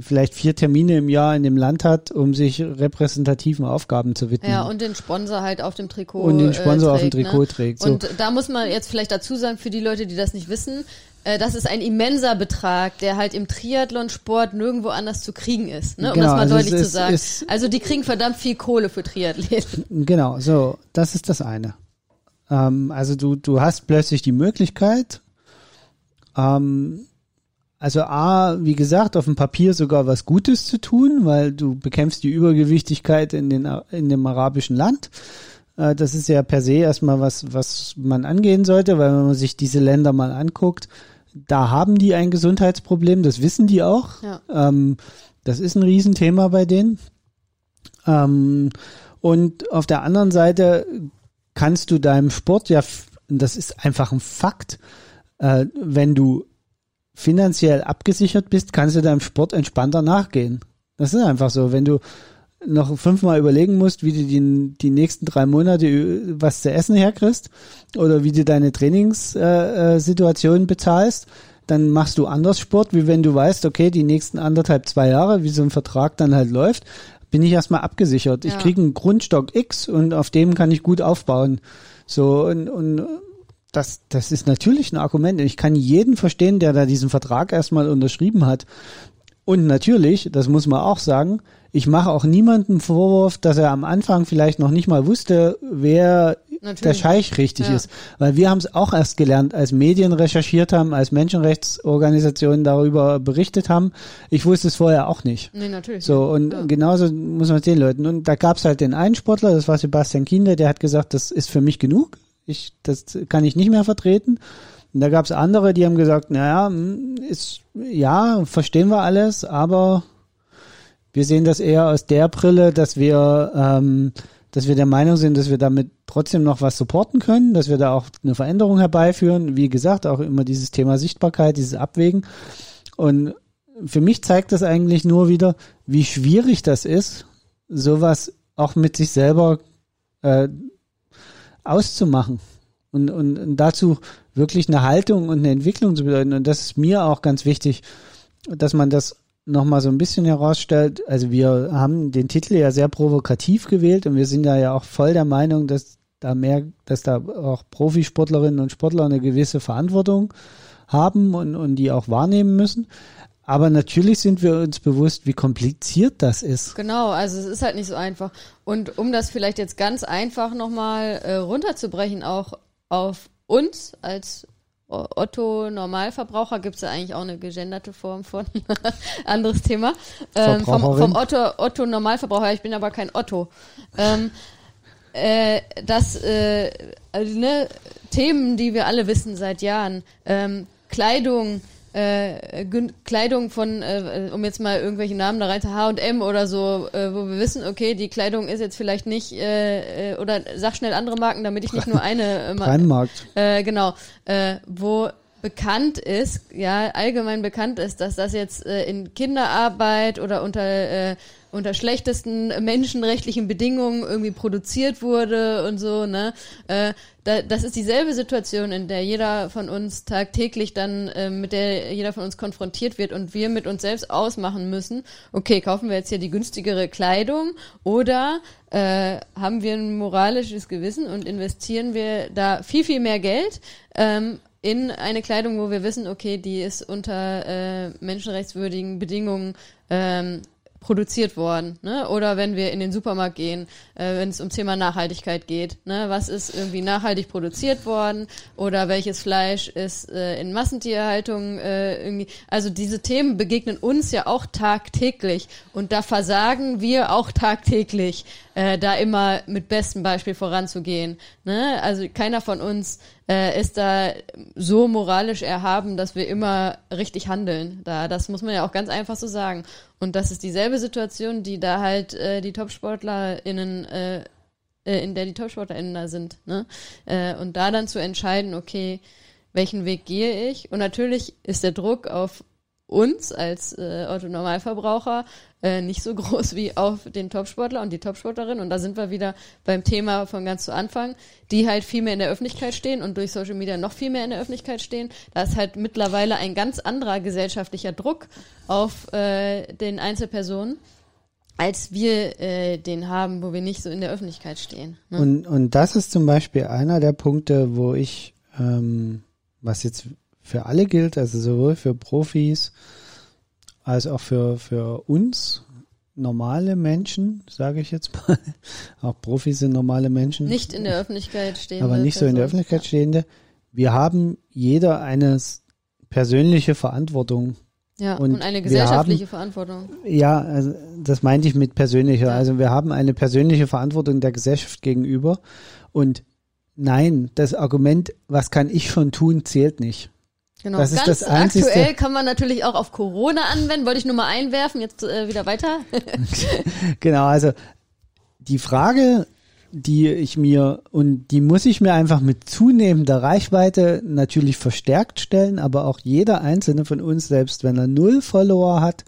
vielleicht vier Termine im Jahr in dem Land hat, um sich repräsentativen Aufgaben zu widmen.
Ja, und den Sponsor halt auf dem Trikot
Und den Sponsor
äh,
trägt, auf dem Trikot
ne?
trägt.
So. Und da muss man jetzt vielleicht dazu sagen, für die Leute, die das nicht wissen, äh, das ist ein immenser Betrag, der halt im Triathlonsport nirgendwo anders zu kriegen ist, ne? um genau, das mal also deutlich ist, zu sagen. also die kriegen verdammt viel Kohle für Triathleten.
Genau, so, das ist das eine. Ähm, also du, du hast plötzlich die Möglichkeit, ähm, also A, wie gesagt, auf dem Papier sogar was Gutes zu tun, weil du bekämpfst die Übergewichtigkeit in, den, in dem arabischen Land. Äh, das ist ja per se erstmal was, was man angehen sollte, weil wenn man sich diese Länder mal anguckt, da haben die ein Gesundheitsproblem, das wissen die auch. Ja. Ähm, das ist ein Riesenthema bei denen. Ähm, und auf der anderen Seite kannst du deinem Sport ja, das ist einfach ein Fakt, äh, wenn du finanziell abgesichert bist, kannst du deinem Sport entspannter nachgehen. Das ist einfach so. Wenn du noch fünfmal überlegen musst, wie du die, die nächsten drei Monate was zu essen herkriegst oder wie du deine Trainingssituation äh, bezahlst, dann machst du anders Sport, wie wenn du weißt, okay, die nächsten anderthalb, zwei Jahre, wie so ein Vertrag dann halt läuft, bin ich erstmal abgesichert. Ja. Ich kriege einen Grundstock X und auf dem kann ich gut aufbauen. So und, und das, das ist natürlich ein Argument. Ich kann jeden verstehen, der da diesen Vertrag erstmal unterschrieben hat. Und natürlich, das muss man auch sagen, ich mache auch niemandem Vorwurf, dass er am Anfang vielleicht noch nicht mal wusste, wer Natürlich. der Scheich richtig ja. ist. Weil wir haben es auch erst gelernt, als Medien recherchiert haben, als Menschenrechtsorganisationen darüber berichtet haben. Ich wusste es vorher auch nicht.
Nee, natürlich.
So, und ja. genauso muss man es den Leuten. Und da gab es halt den einen Sportler, das war Sebastian Kinder, der hat gesagt, das ist für mich genug. Ich, das kann ich nicht mehr vertreten. Und da gab es andere, die haben gesagt, naja, hm, ist, ja, verstehen wir alles, aber wir sehen das eher aus der Brille, dass wir, ähm, dass wir der Meinung sind, dass wir damit trotzdem noch was supporten können, dass wir da auch eine Veränderung herbeiführen. Wie gesagt, auch immer dieses Thema Sichtbarkeit, dieses Abwägen. Und für mich zeigt das eigentlich nur wieder, wie schwierig das ist, sowas auch mit sich selber äh, auszumachen und, und, und dazu wirklich eine Haltung und eine Entwicklung zu bedeuten. Und das ist mir auch ganz wichtig, dass man das nochmal so ein bisschen herausstellt. Also wir haben den Titel ja sehr provokativ gewählt und wir sind da ja auch voll der Meinung, dass da mehr, dass da auch Profisportlerinnen und Sportler eine gewisse Verantwortung haben und, und die auch wahrnehmen müssen. Aber natürlich sind wir uns bewusst, wie kompliziert das ist.
Genau, also es ist halt nicht so einfach. Und um das vielleicht jetzt ganz einfach nochmal äh, runterzubrechen, auch auf uns als Otto Normalverbraucher gibt es ja eigentlich auch eine gegenderte Form von anderes Thema. Ähm, vom, vom Otto, Otto Normalverbraucher, ich bin aber kein Otto. Ähm, äh, dass äh, also, ne, Themen, die wir alle wissen seit Jahren, ähm, Kleidung, äh, Kleidung von, äh, um jetzt mal irgendwelche Namen da rein zu H&M oder so, äh, wo wir wissen, okay, die Kleidung ist jetzt vielleicht nicht, äh, äh oder sag schnell andere Marken, damit ich nicht nur eine
äh, Markt.
Äh, genau, äh, wo bekannt ist, ja, allgemein bekannt ist, dass das jetzt äh, in Kinderarbeit oder unter äh, unter schlechtesten menschenrechtlichen Bedingungen irgendwie produziert wurde und so, ne? Äh, da, das ist dieselbe Situation, in der jeder von uns tagtäglich dann, äh, mit der jeder von uns konfrontiert wird und wir mit uns selbst ausmachen müssen, okay, kaufen wir jetzt hier die günstigere Kleidung oder äh, haben wir ein moralisches Gewissen und investieren wir da viel, viel mehr Geld ähm, in eine Kleidung, wo wir wissen, okay, die ist unter äh, menschenrechtswürdigen Bedingungen ähm, produziert worden. Ne? Oder wenn wir in den Supermarkt gehen, äh, wenn es um Thema Nachhaltigkeit geht. Ne? Was ist irgendwie nachhaltig produziert worden? Oder welches Fleisch ist äh, in Massentierhaltung äh, irgendwie? Also diese Themen begegnen uns ja auch tagtäglich. Und da versagen wir auch tagtäglich, äh, da immer mit bestem Beispiel voranzugehen. Ne? Also keiner von uns äh, ist da so moralisch erhaben, dass wir immer richtig handeln. Da, das muss man ja auch ganz einfach so sagen. Und das ist dieselbe Situation, die da halt äh, die TopsportlerInnen, äh, äh, in der die TopsportlerInnen da sind. Ne? Äh, und da dann zu entscheiden, okay, welchen Weg gehe ich? Und natürlich ist der Druck auf uns als äh, Autonormalverbraucher äh, nicht so groß wie auf den Topsportler und die Topsportlerin. Und da sind wir wieder beim Thema von ganz zu Anfang, die halt viel mehr in der Öffentlichkeit stehen und durch Social Media noch viel mehr in der Öffentlichkeit stehen. Da ist halt mittlerweile ein ganz anderer gesellschaftlicher Druck auf äh, den Einzelpersonen als wir äh, den haben, wo wir nicht so in der Öffentlichkeit stehen.
Ne? Und, und das ist zum Beispiel einer der Punkte, wo ich, ähm, was jetzt für alle gilt, also sowohl für Profis als auch für, für uns normale Menschen, sage ich jetzt mal. Auch Profis sind normale Menschen.
Nicht in der Öffentlichkeit stehende.
Aber nicht so in der Öffentlichkeit stehende. Wir haben jeder eine persönliche Verantwortung.
Ja, und, und eine gesellschaftliche haben, Verantwortung.
Ja, also das meinte ich mit persönlicher. Ja. Also wir haben eine persönliche Verantwortung der Gesellschaft gegenüber. Und nein, das Argument, was kann ich schon tun, zählt nicht.
Genau, das ganz ist das Einzige. aktuell kann man natürlich auch auf Corona anwenden. Wollte ich nur mal einwerfen, jetzt äh, wieder weiter.
genau, also die Frage, die ich mir und die muss ich mir einfach mit zunehmender Reichweite natürlich verstärkt stellen, aber auch jeder einzelne von uns, selbst wenn er null Follower hat,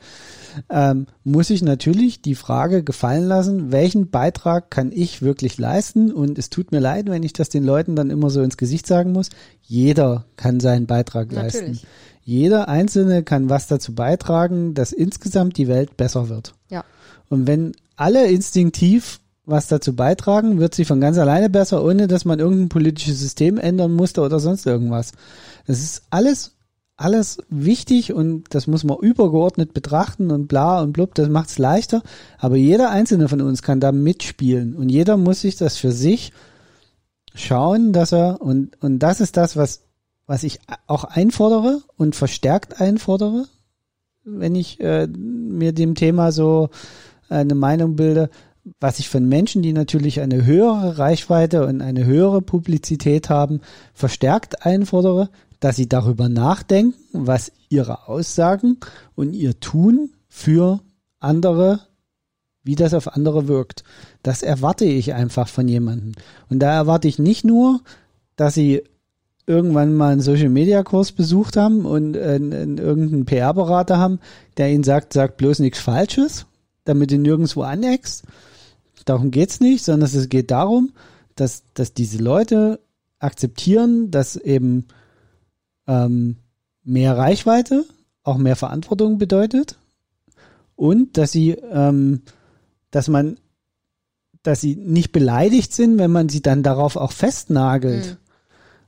ähm, muss ich natürlich die Frage gefallen lassen, welchen Beitrag kann ich wirklich leisten? Und es tut mir leid, wenn ich das den Leuten dann immer so ins Gesicht sagen muss. Jeder kann seinen Beitrag natürlich. leisten. Jeder Einzelne kann was dazu beitragen, dass insgesamt die Welt besser wird.
Ja.
Und wenn alle instinktiv was dazu beitragen, wird sie von ganz alleine besser, ohne dass man irgendein politisches System ändern musste oder sonst irgendwas. Das ist alles alles wichtig und das muss man übergeordnet betrachten und bla und blub, das macht es leichter. Aber jeder einzelne von uns kann da mitspielen und jeder muss sich das für sich schauen, dass er, und, und das ist das, was, was ich auch einfordere und verstärkt einfordere, wenn ich äh, mir dem Thema so eine Meinung bilde, was ich von Menschen, die natürlich eine höhere Reichweite und eine höhere Publizität haben, verstärkt einfordere, dass sie darüber nachdenken, was ihre Aussagen und ihr Tun für andere, wie das auf andere wirkt. Das erwarte ich einfach von jemandem. Und da erwarte ich nicht nur, dass sie irgendwann mal einen Social Media Kurs besucht haben und äh, irgendeinen PR-Berater haben, der ihnen sagt, sagt bloß nichts Falsches, damit du nirgendwo aneckst. Darum geht's nicht, sondern es geht darum, dass, dass diese Leute akzeptieren, dass eben ähm, mehr Reichweite auch mehr Verantwortung bedeutet und dass sie, ähm, dass man, dass sie nicht beleidigt sind, wenn man sie dann darauf auch festnagelt. Mhm.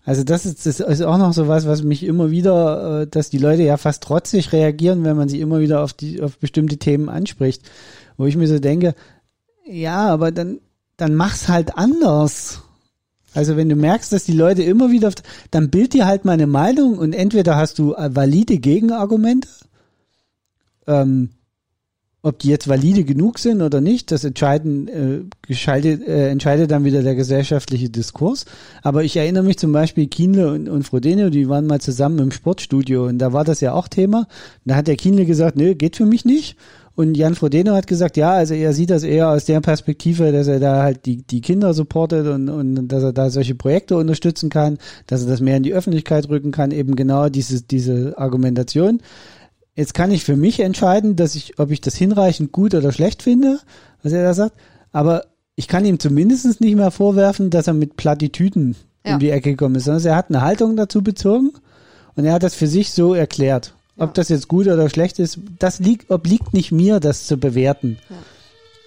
Also das ist, das ist auch noch so was, was mich immer wieder, äh, dass die Leute ja fast trotzig reagieren, wenn man sie immer wieder auf die, auf bestimmte Themen anspricht, wo ich mir so denke, ja, aber dann, dann mach's halt anders. Also wenn du merkst, dass die Leute immer wieder, dann bild dir halt meine Meinung und entweder hast du äh, valide Gegenargumente, ähm, ob die jetzt valide genug sind oder nicht, das entscheiden, äh, äh, entscheidet dann wieder der gesellschaftliche Diskurs. Aber ich erinnere mich zum Beispiel Kienle und, und Frodeno, die waren mal zusammen im Sportstudio und da war das ja auch Thema. Da hat der Kienle gesagt, nee, geht für mich nicht. Und Jan Frodeno hat gesagt, ja, also er sieht das eher aus der Perspektive, dass er da halt die, die Kinder supportet und, und dass er da solche Projekte unterstützen kann, dass er das mehr in die Öffentlichkeit rücken kann, eben genau diese, diese Argumentation. Jetzt kann ich für mich entscheiden, dass ich, ob ich das hinreichend gut oder schlecht finde, was er da sagt. Aber ich kann ihm zumindest nicht mehr vorwerfen, dass er mit Plattitüden ja. um die Ecke gekommen ist, sondern er hat eine Haltung dazu bezogen und er hat das für sich so erklärt. Ob das jetzt gut oder schlecht ist, das liegt, obliegt nicht mir, das zu bewerten. Ja.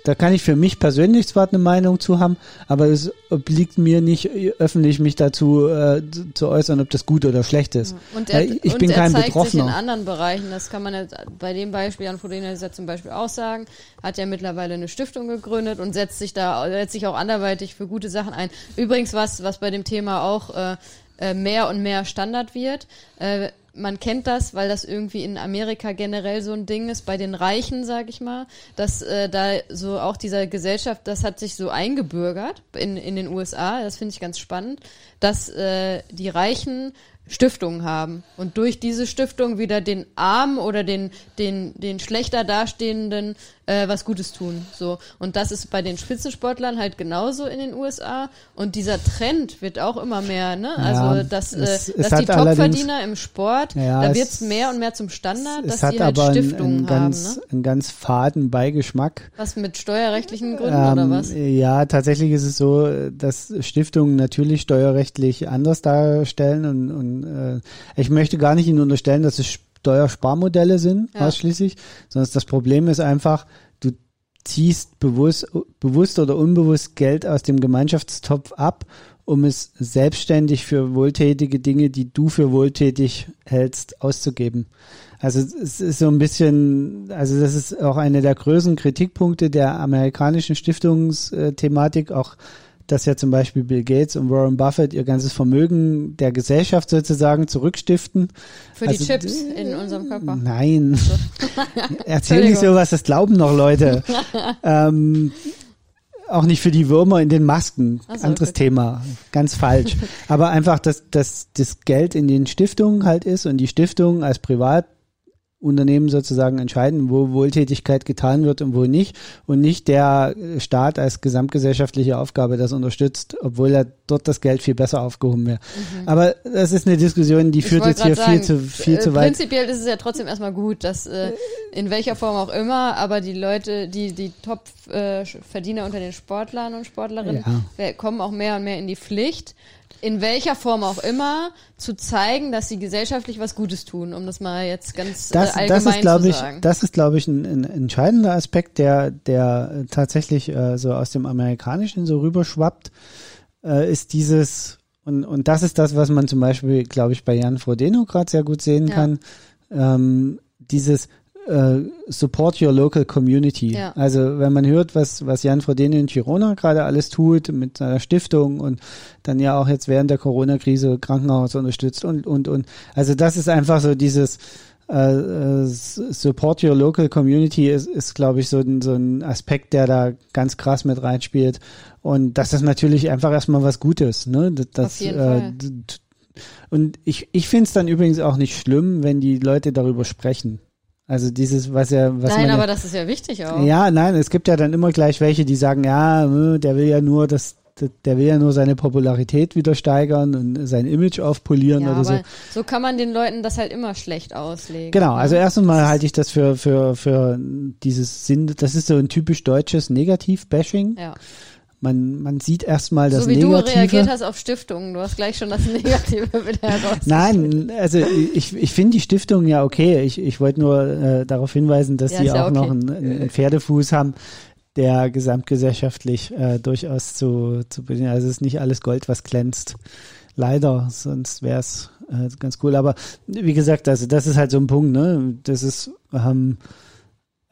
Da kann ich für mich persönlich zwar eine Meinung zu haben, aber es obliegt mir nicht öffentlich mich dazu äh, zu äußern, ob das gut oder schlecht ist.
Und er, ich und bin er kein zeigt Betroffener. Sich in anderen Bereichen, das kann man jetzt bei dem Beispiel, Jan Frodeno ja zum Beispiel auch sagen, hat ja mittlerweile eine Stiftung gegründet und setzt sich da, setzt sich auch anderweitig für gute Sachen ein. Übrigens was, was bei dem Thema auch äh, äh mehr und mehr Standard wird. Äh, man kennt das, weil das irgendwie in Amerika generell so ein Ding ist, bei den Reichen, sag ich mal, dass äh, da so auch dieser Gesellschaft, das hat sich so eingebürgert in, in den USA, das finde ich ganz spannend, dass äh, die Reichen Stiftungen haben und durch diese Stiftung wieder den Armen oder den den den schlechter dastehenden äh, was Gutes tun so. Und das ist bei den Spitzensportlern halt genauso in den USA und dieser Trend wird auch immer mehr ne? Also ja, dass äh, es, es dass die Topverdiener im Sport ja, da wird es mehr und mehr zum Standard dass sie halt Stiftungen einen, einen haben
ganz, ne? einen ganz faden Beigeschmack.
Was mit steuerrechtlichen Gründen ähm, oder was?
ja tatsächlich ist es so dass Stiftungen natürlich steuerrechtlich anders darstellen und, und äh, ich möchte gar nicht Ihnen unterstellen, dass es Steuersparmodelle sind, ja. ausschließlich, sondern das Problem ist einfach, du ziehst bewusst, bewusst oder unbewusst Geld aus dem Gemeinschaftstopf ab, um es selbstständig für wohltätige Dinge, die du für wohltätig hältst, auszugeben. Also es ist so ein bisschen, also das ist auch eine der größten Kritikpunkte der amerikanischen Stiftungsthematik, auch dass ja zum Beispiel Bill Gates und Warren Buffett ihr ganzes Vermögen der Gesellschaft sozusagen zurückstiften.
Für also, die Chips in unserem Körper.
Nein. Erzähl nicht sowas, das glauben noch Leute. ähm, auch nicht für die Würmer in den Masken. So, Anderes gut. Thema. Ganz falsch. Aber einfach, dass, dass das Geld in den Stiftungen halt ist und die Stiftung als Privat Unternehmen sozusagen entscheiden, wo Wohltätigkeit getan wird und wo nicht und nicht der Staat als gesamtgesellschaftliche Aufgabe das unterstützt, obwohl er dort das Geld viel besser aufgehoben wäre. Mhm. Aber das ist eine Diskussion, die ich führt jetzt hier sagen, viel zu viel zu weit.
Prinzipiell ist es ja trotzdem erstmal gut, dass äh, in welcher Form auch immer, aber die Leute, die die Top-Verdiener äh, unter den Sportlern und Sportlerinnen ja. kommen auch mehr und mehr in die Pflicht in welcher Form auch immer, zu zeigen, dass sie gesellschaftlich was Gutes tun, um das mal jetzt ganz
äh, das,
allgemein
das ist,
zu
ich,
sagen.
Das ist, glaube ich, ein, ein, entscheidender Aspekt, der, der tatsächlich äh, so aus dem Amerikanischen so rüberschwappt, äh, ist dieses, und, und das ist das, was man zum Beispiel, glaube ich, bei Jan Frodeno gerade sehr gut sehen ja. kann, ähm, dieses, Uh, support your local community. Ja. Also wenn man hört, was, was Jan Frodeno in Girona gerade alles tut mit seiner Stiftung und dann ja auch jetzt während der Corona-Krise Krankenhaus unterstützt und, und, und. Also das ist einfach so dieses uh, Support your local community ist, ist glaube ich, so ein, so ein Aspekt, der da ganz krass mit reinspielt. Und das ist natürlich einfach erstmal was Gutes. Ne? Das,
Auf jeden äh, Fall
und ich, ich finde es dann übrigens auch nicht schlimm, wenn die Leute darüber sprechen. Also dieses, was ja, was
Nein, aber
ja,
das ist ja wichtig auch.
ja, nein, es gibt ja dann immer gleich welche, die sagen, ja, äh, der will ja nur das, der will ja nur seine Popularität wieder steigern und sein Image aufpolieren
Ja,
oder so.
so kann man den Leuten das halt immer schlecht auslegen.
Genau, also
ne?
erstens mal halte ich das für, für, für dieses Sinn, das ist so ein typisch deutsches Negativ-Bashing.
Ja.
Man, man sieht erstmal das
so wie du
Negative.
reagiert hast auf Stiftungen, du hast gleich schon das Negative wieder heraus.
Nein, also ich, ich finde die Stiftung ja okay. Ich, ich wollte nur äh, darauf hinweisen, dass
Ja, ja
auch
okay.
noch einen, einen Pferdefuß haben, der gesamtgesellschaftlich äh, durchaus zu, zu bedienen. Also es ist nicht alles Gold, was glänzt. Leider, sonst wäre es äh, ganz cool. Aber wie gesagt, also das ist halt so ein Punkt, ne? Das ist, ähm,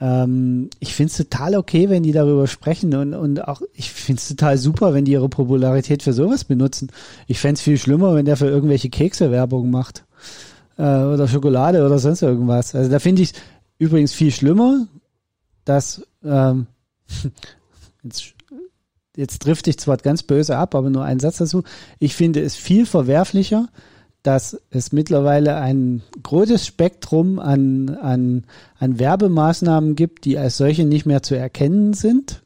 ähm, ich finde es total okay, wenn die darüber sprechen und, und auch, ich finde es total super, wenn die ihre Popularität für sowas benutzen. Ich fände es viel schlimmer, wenn der für irgendwelche Kekse Werbung macht. Äh, oder Schokolade oder sonst irgendwas. Also da finde ich übrigens viel schlimmer, dass ähm, jetzt, jetzt trifft ich zwar ganz böse ab, aber nur ein Satz dazu. Ich finde es viel verwerflicher, dass es mittlerweile ein großes Spektrum an, an, an Werbemaßnahmen gibt, die als solche nicht mehr zu erkennen sind.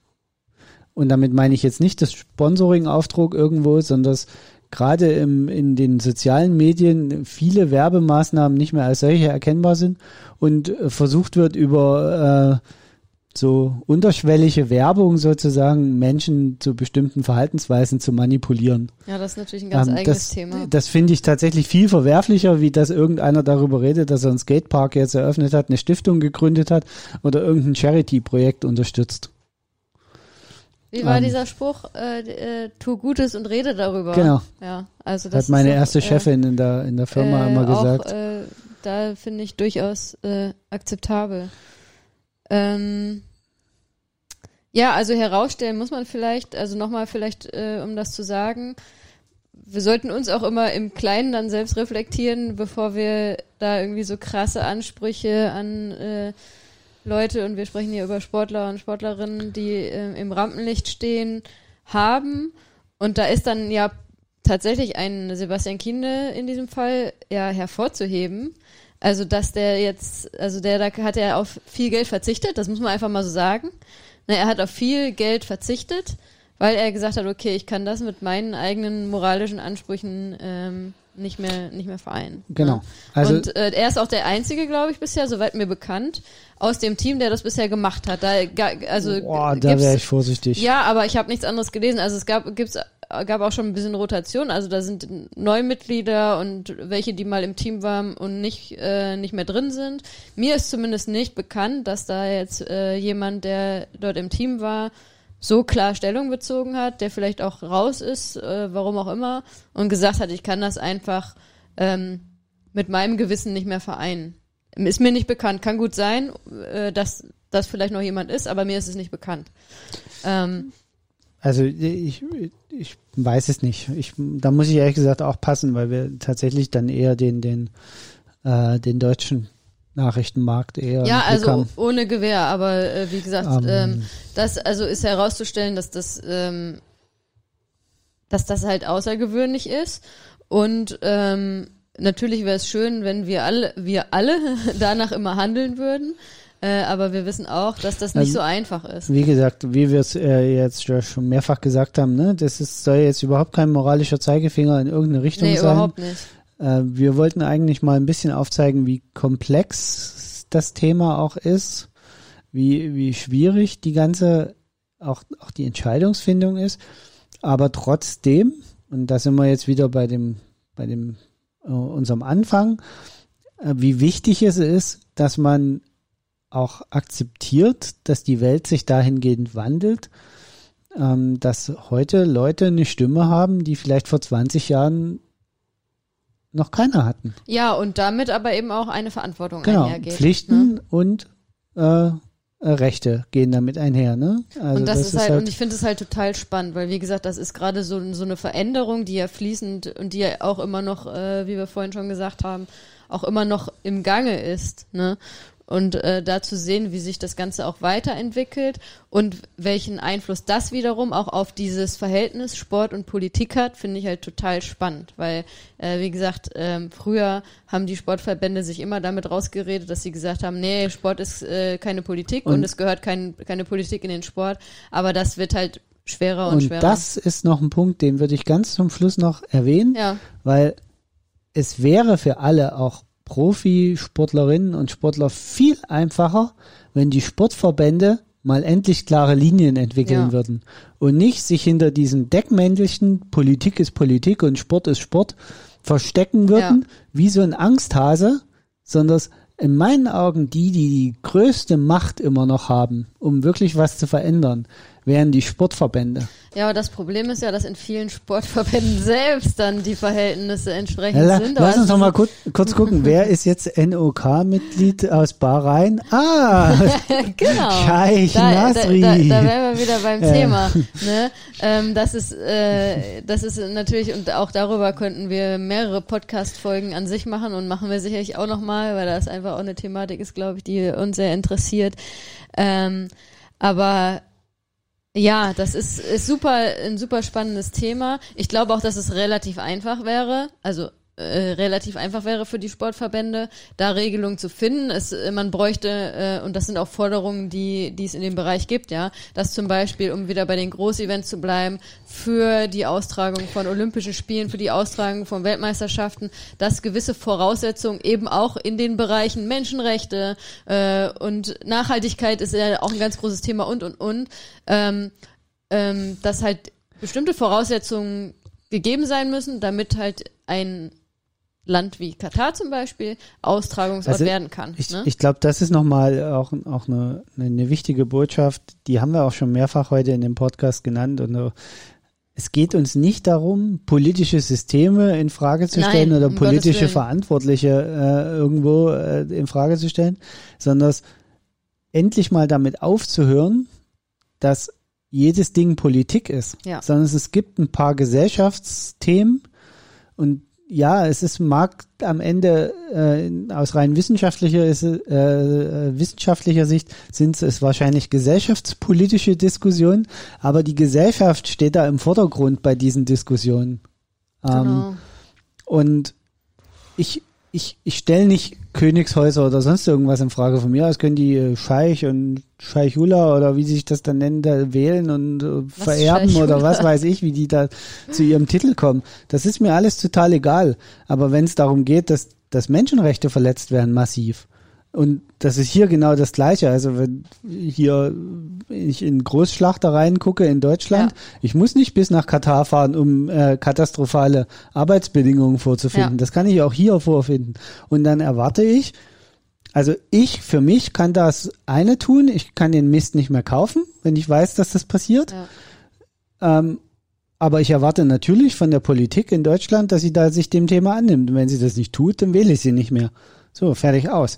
Und damit meine ich jetzt nicht das Sponsoring-Auftrag irgendwo, sondern dass gerade im, in den sozialen Medien viele Werbemaßnahmen nicht mehr als solche erkennbar sind und äh, versucht wird über äh, so unterschwellige Werbung sozusagen Menschen zu bestimmten Verhaltensweisen zu manipulieren.
Ja, das ist natürlich ein ganz
Ähm,
eigenes
das,
Thema.
Das finde ich tatsächlich viel verwerflicher, wie dass irgendeiner darüber redet, dass er einen Skatepark jetzt eröffnet hat, eine Stiftung gegründet hat oder irgendein Charity-Projekt unterstützt.
Wie war
ähm,
dieser Spruch? Äh, äh, tu Gutes und rede darüber.
Genau.
Ja, also das
Hat meine
auch,
erste
äh,
Chefin in der, in der Firma
äh,
immer gesagt.
Auch, äh, da finde ich durchaus äh, akzeptabel. Ähm, ja, also herausstellen muss man vielleicht, also nochmal vielleicht, äh, um das zu sagen, wir sollten uns auch immer im Kleinen dann selbst reflektieren, bevor wir da irgendwie so krasse Ansprüche an äh, Leute, und wir sprechen hier über Sportler und Sportlerinnen, die äh, im Rampenlicht stehen, haben. Und da ist dann ja tatsächlich ein Sebastian Kienle in diesem Fall ja hervorzuheben. Also, dass der jetzt, also der, da hat er auf viel Geld verzichtet, das muss man einfach mal so sagen. Ne, er hat auf viel Geld verzichtet, weil er gesagt hat, okay, ich kann das mit meinen eigenen moralischen Ansprüchen ähm, nicht mehr, nicht mehr vereinen.
Genau.
Ne?
Also
und äh, er ist auch der einzige, glaube ich, bisher, soweit mir bekannt, aus dem Team, der das bisher gemacht hat. Da, also
boah, da wäre ich vorsichtig.
ja, aber ich habe nichts anderes gelesen. Also es gab gibt's gab auch schon ein bisschen Rotation. Also da sind Neumitglieder und welche, die mal im Team waren und nicht äh, nicht mehr drin sind. Mir ist zumindest nicht bekannt, dass da jetzt äh, jemand, der dort im Team war, so klar Stellung bezogen hat, der vielleicht auch raus ist, äh, warum auch immer, und gesagt hat, ich kann das einfach ähm, mit meinem Gewissen nicht mehr vereinen. Ist mir nicht bekannt. Kann gut sein, äh, dass das vielleicht noch jemand ist, aber mir ist es nicht bekannt. Ähm,
Also ich, ich weiß es nicht. Ich, da muss ich ehrlich gesagt auch passen, weil wir tatsächlich dann eher den, den, äh, den deutschen Nachrichtenmarkt eher
ja, also
haben.
ohne Gewehr, aber äh, wie gesagt,
Ähm.
ähm, das also ist herauszustellen, dass das, ähm, dass das halt außergewöhnlich ist und ähm, natürlich wäre es schön, wenn wir alle, wir alle danach immer handeln würden. Äh, aber wir wissen auch, dass das nicht
Ähm,
so einfach ist.
Wie gesagt, wie wir es äh, jetzt schon mehrfach gesagt haben, ne, das ist, soll jetzt überhaupt kein moralischer Zeigefinger in irgendeine Richtung
Nee,
sein.
überhaupt nicht.
Äh, wir wollten eigentlich mal ein bisschen aufzeigen, wie komplex das Thema auch ist, wie, wie schwierig die ganze, auch, auch die Entscheidungsfindung ist. Aber trotzdem, und da sind wir jetzt wieder bei dem, bei dem, äh, unserem Anfang, äh, wie wichtig es ist, dass man auch akzeptiert, dass die Welt sich dahingehend wandelt, ähm, dass heute Leute eine Stimme haben, die vielleicht vor 20 Jahren noch keiner hatten.
Ja, und damit aber eben auch eine Verantwortung
Genau.
einhergeht.
Pflichten
Ne?
und äh, äh, Rechte gehen damit einher, ne? Also
und das, ist halt, und ich finde es halt total spannend, weil wie gesagt, das ist gerade so, so eine Veränderung, die ja fließend und die ja auch immer noch, äh, wie wir vorhin schon gesagt haben, auch immer noch im Gange ist. Ne? Und äh, da zu sehen, wie sich das Ganze auch weiterentwickelt und welchen Einfluss das wiederum auch auf dieses Verhältnis Sport und Politik hat, finde ich halt total spannend, weil äh, wie gesagt, ähm, früher haben die Sportverbände sich immer damit rausgeredet, dass sie gesagt haben, nee, Sport ist äh, keine Politik und, und es gehört kein, keine Politik in den Sport, aber das wird halt schwerer und, und schwerer.
Das ist noch ein Punkt, den würde ich ganz zum Schluss noch erwähnen, ja. weil es wäre für alle auch Profisportlerinnen und Sportler viel einfacher, wenn die Sportverbände mal endlich klare Linien entwickeln ja. würden und nicht sich hinter diesem Deckmäntelchen Politik ist Politik und Sport ist Sport verstecken würden, ja. wie so ein Angsthase, sondern in meinen Augen die, die die größte Macht immer noch haben, um wirklich was zu verändern, wären die Sportverbände.
Ja, aber das Problem ist ja, dass in vielen Sportverbänden selbst dann die Verhältnisse entsprechend ja,
sind. Lass uns noch mal kurz, kurz gucken, wer ist jetzt NOK-Mitglied aus Bahrain? Ah,
genau.
Scheich da, Nasri.
Da, da, da wären wir wieder beim ja. Thema. Ne? Ähm, das ist, äh, das ist natürlich und auch darüber könnten wir mehrere Podcast-Folgen an sich machen und machen wir sicherlich auch noch mal, weil das einfach auch eine Thematik ist, glaube ich, die uns sehr interessiert. Ähm, aber ja, das ist, ist super, ein super spannendes Thema. Ich glaube auch, dass es relativ einfach wäre. Also äh, relativ einfach wäre für die Sportverbände, da Regelungen zu finden. Es, äh, man bräuchte, äh, und das sind auch Forderungen, die, die es in dem Bereich gibt, ja, dass zum Beispiel, um wieder bei den Großevents zu bleiben, für die Austragung von Olympischen Spielen, für die Austragung von Weltmeisterschaften, dass gewisse Voraussetzungen eben auch in den Bereichen Menschenrechte äh, und Nachhaltigkeit ist ja auch ein ganz großes Thema und und und, ähm, ähm, dass halt bestimmte Voraussetzungen gegeben sein müssen, damit halt ein Land wie Katar zum Beispiel Austragungsort also werden kann.
Ich,
ne?
ich glaube, das ist nochmal auch, auch eine, eine wichtige Botschaft, die haben wir auch schon mehrfach heute in dem Podcast genannt und uh, es geht uns nicht darum, politische Systeme in Frage zu stellen Nein, oder um politische Verantwortliche äh, irgendwo äh, in Frage zu stellen, sondern endlich mal damit aufzuhören, dass jedes Ding Politik ist, ja. sondern es gibt ein paar Gesellschaftsthemen und ja, es ist mag am Ende äh, aus rein wissenschaftlicher äh, äh, wissenschaftlicher Sicht sind es wahrscheinlich gesellschaftspolitische Diskussionen, aber die Gesellschaft steht da im Vordergrund bei diesen Diskussionen. Ähm, genau. Und ich ich, ich stelle nicht Königshäuser oder sonst irgendwas in Frage. Von mir aus können die äh, Scheich und Scheichula oder wie sich das dann nennt, da wählen und äh, vererben oder was weiß ich, wie die da zu ihrem Titel kommen. Das ist mir alles total egal. Aber wenn es darum geht, dass, dass Menschenrechte verletzt werden, massiv, und das ist hier genau das Gleiche. Also wenn hier ich in Großschlachtereien gucke in Deutschland, ja. ich muss nicht bis nach Katar fahren, um äh, katastrophale Arbeitsbedingungen vorzufinden. Ja. Das kann ich auch hier vorfinden. Und dann erwarte ich, also ich für mich kann das eine tun, ich kann den Mist nicht mehr kaufen, wenn ich weiß, dass das passiert. Ja. Ähm, aber ich erwarte natürlich von der Politik in Deutschland, dass sie da sich dem Thema annimmt. Und wenn sie das nicht tut, dann wähle ich sie nicht mehr. So, fertig aus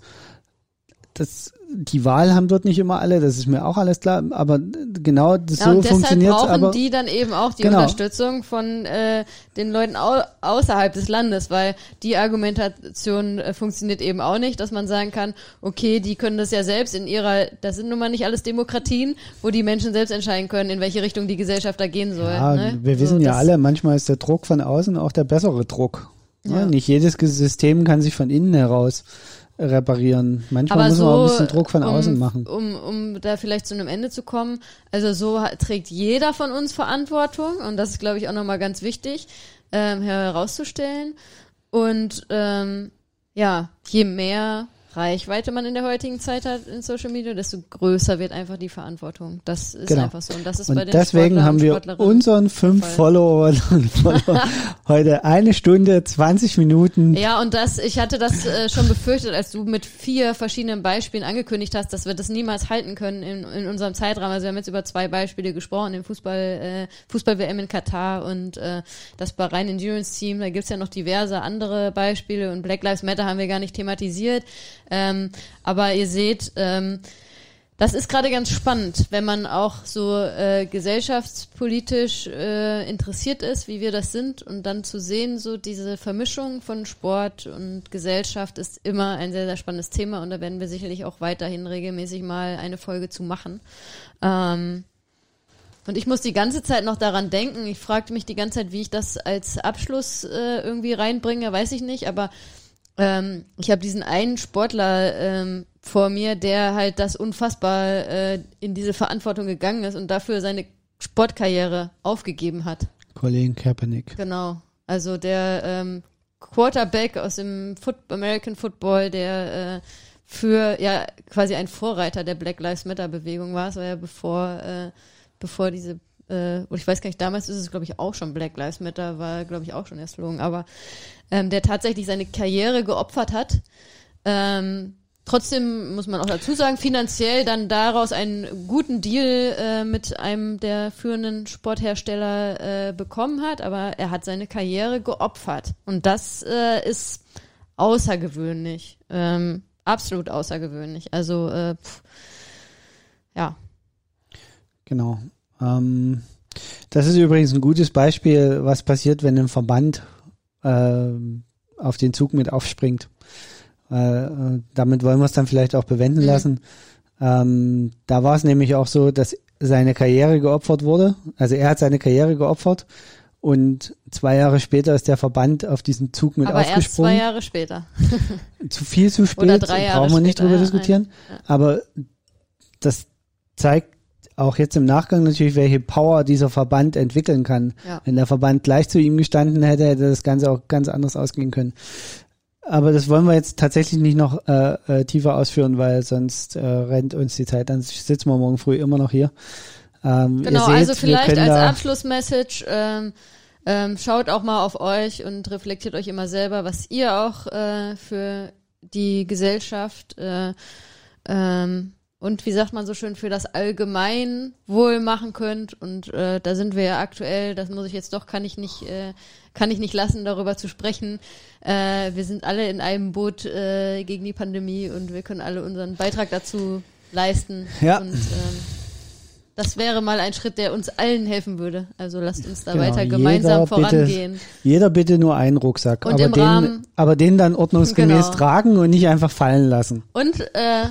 das, die Wahl haben dort nicht immer alle, das ist mir auch alles klar, aber genau das ja, so funktioniert
brauchen
aber
die dann eben auch die genau. Unterstützung von äh, den Leuten au außerhalb des Landes, weil die Argumentation äh, funktioniert eben auch nicht, dass man sagen kann, okay, die können das ja selbst in ihrer, das sind nun mal nicht alles Demokratien, wo die Menschen selbst entscheiden können, in welche Richtung die Gesellschaft da gehen soll.
Ja, ne? wir wissen so, ja alle, manchmal ist der Druck von außen auch der bessere Druck. Ne? Ja. Nicht jedes System kann sich von innen heraus reparieren. Manchmal Aber muss so, man auch ein bisschen Druck von
um,
außen machen.
Um, um da vielleicht zu einem Ende zu kommen, also so trägt jeder von uns Verantwortung und das ist, glaube ich, auch nochmal ganz wichtig ähm, herauszustellen. Und ähm, ja, je mehr Reichweite man in der heutigen Zeit hat in Social Media, desto größer wird einfach die Verantwortung. Das ist genau. einfach so. Und das ist und bei den
deswegen haben wir unseren fünf Followern und Follower heute eine Stunde, 20 Minuten.
Ja, und das, ich hatte das äh, schon befürchtet, als du mit vier verschiedenen Beispielen angekündigt hast, dass wir das niemals halten können in, in unserem Zeitrahmen. Also wir haben jetzt über zwei Beispiele gesprochen, den Fußball, äh, Fußball-WM in Katar und äh, das Bahrain Endurance Team. Da gibt's ja noch diverse andere Beispiele und Black Lives Matter haben wir gar nicht thematisiert. Ähm, aber ihr seht, ähm, Das ist gerade ganz spannend, wenn man auch so äh, gesellschaftspolitisch äh, interessiert ist, wie wir das sind, und dann zu sehen, so diese Vermischung von Sport und Gesellschaft ist immer ein sehr, sehr spannendes Thema und da werden wir sicherlich auch weiterhin regelmäßig mal eine Folge zu machen. Ähm, und ich muss die ganze Zeit noch daran denken. Ich fragte mich die ganze Zeit, wie ich das als Abschluss äh, irgendwie reinbringe, weiß ich nicht, aber ähm, ich habe diesen einen Sportler ähm, vor mir, der halt das unfassbar äh, in diese Verantwortung gegangen ist und dafür seine Sportkarriere aufgegeben hat.
Colin Kaepernick.
Genau. Also der ähm, Quarterback aus dem Foot American Football, der äh, für ja quasi ein Vorreiter der Black Lives Matter Bewegung war. Es war ja bevor, äh, bevor diese, äh, und ich weiß gar nicht, damals ist es glaube ich auch schon Black Lives Matter, war glaube ich auch schon der Slogan, aber ähm, der tatsächlich seine Karriere geopfert hat. Ähm, Trotzdem muss man auch dazu sagen, finanziell dann daraus einen guten Deal äh, mit einem der führenden Sporthersteller äh, bekommen hat, aber er hat seine Karriere geopfert. Und das äh, ist außergewöhnlich. Ähm, absolut außergewöhnlich. Also, äh, pff, ja.
Genau. Ähm, das ist übrigens ein gutes Beispiel, was passiert, wenn ein Verband äh, auf den Zug mit aufspringt. Äh, damit wollen wir es dann vielleicht auch bewenden mhm. lassen. Ähm, da war es nämlich auch so, dass seine Karriere geopfert wurde. Also er hat seine Karriere geopfert und zwei Jahre später ist der Verband auf diesen Zug mit
Aber
aufgesprungen.
Erst zwei Jahre später.
zu viel zu spät,
Oder drei Jahre
brauchen wir nicht
später,
drüber
ja,
diskutieren.
ja.
Aber das zeigt auch jetzt im Nachgang natürlich, welche Power dieser Verband entwickeln kann.
Ja.
Wenn der Verband gleich zu ihm gestanden hätte, hätte das Ganze auch ganz anders ausgehen können. Aber das wollen wir jetzt tatsächlich nicht noch äh, äh, tiefer ausführen, weil sonst äh, rennt uns die Zeit. Dann sitzen wir morgen früh immer noch hier. Ähm,
Genau,
seht,
also vielleicht als Abschlussmessage, ähm, ähm, schaut auch mal auf euch und reflektiert euch immer selber, was ihr auch äh, für die Gesellschaft äh, ähm, und wie sagt man so schön, für das Allgemeinwohl machen könnt. Und äh, da sind wir ja aktuell, das muss ich jetzt doch, kann ich nicht, äh, kann ich nicht lassen, darüber zu sprechen. Äh, wir sind alle in einem Boot äh, gegen die Pandemie und wir können alle unseren Beitrag dazu leisten.
Ja.
Und ähm, das wäre mal ein Schritt, der uns allen helfen würde. Also lasst uns da
Genau,
weiter
jeder
gemeinsam
bitte-
vorangehen.
Jeder bitte nur einen Rucksack,
Und
aber den,
Rahmen-
aber den dann ordnungsgemäß
Genau.
tragen und nicht einfach fallen lassen.
Und äh,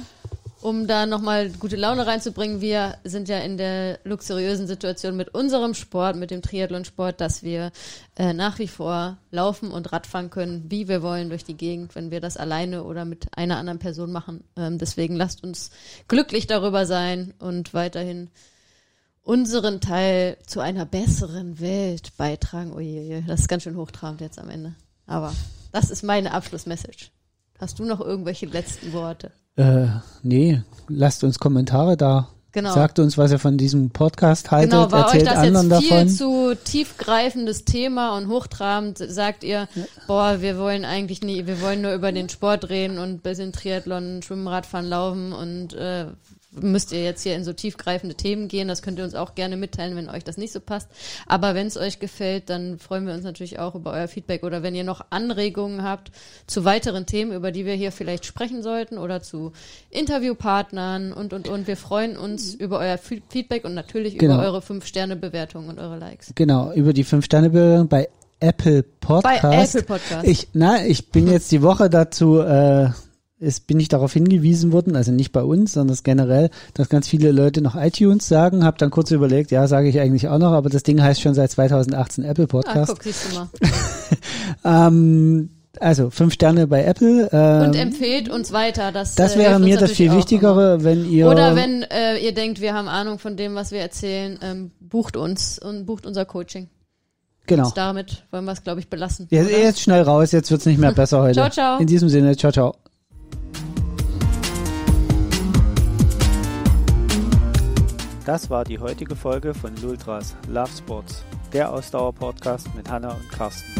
um da nochmal gute Laune reinzubringen, wir sind ja in der luxuriösen Situation mit unserem Sport, mit dem Triathlonsport, dass wir äh, nach wie vor laufen und Radfahren können, wie wir wollen durch die Gegend, wenn wir das alleine oder mit einer anderen Person machen. Ähm, deswegen lasst uns glücklich darüber sein und weiterhin unseren Teil zu einer besseren Welt beitragen. Uiuiui, das ist ganz schön hochtrabend jetzt am Ende. Aber das ist meine Abschlussmessage. Hast du noch irgendwelche letzten Worte?
Äh, nee, lasst uns Kommentare da.
Genau.
Sagt uns, was ihr von diesem Podcast haltet.
Genau, war euch
Erzählt
das
anderen
jetzt viel
davon.
zu tiefgreifendes Thema und hochtrabend? Sagt ihr, boah, wir wollen eigentlich nie, wir wollen nur über den Sport reden und bisschen Triathlon, Schwimmen, Radfahren, Laufen und äh, müsst ihr jetzt hier in so tiefgreifende Themen gehen. Das könnt ihr uns auch gerne mitteilen, wenn euch das nicht so passt. Aber wenn es euch gefällt, dann freuen wir uns natürlich auch über euer Feedback oder wenn ihr noch Anregungen habt zu weiteren Themen, über die wir hier vielleicht sprechen sollten oder zu Interviewpartnern und, und, und. Wir freuen uns über euer Fe- Feedback und natürlich
Genau.
über eure 5-Sterne-Bewertungen und eure Likes.
Genau, über die fünf sterne bewertung bei Apple
Bei
Podcast.
Apple Podcast.
Ich, na, ich bin jetzt die Woche dazu, äh, ist, bin ich darauf hingewiesen worden, also nicht bei uns, sondern generell, dass ganz viele Leute noch iTunes sagen. Hab dann kurz überlegt, ja, sage ich eigentlich auch noch, aber das Ding heißt schon seit 2018 Apple
ah,
Podcast.
guck, siehst du mal.
ähm, also fünf Sterne bei Apple. Ähm,
Und empfehlt uns weiter. Das,
das
äh,
wäre
hilft uns
mir das viel Wichtigere, wenn ihr
immer. Oder wenn äh, ihr denkt, wir haben Ahnung von dem, was wir erzählen, ähm, bucht uns und bucht unser Coaching.
genau.
Und damit wollen wir es, glaube ich, belassen.
Jetzt, jetzt schnell raus, jetzt wird's nicht mehr besser heute.
Ciao, ciao.
In diesem Sinne, ciao, ciao. Das war die heutige Folge von Lultras Love Sports, der Ausdauer-Podcast mit Hanna und Carsten.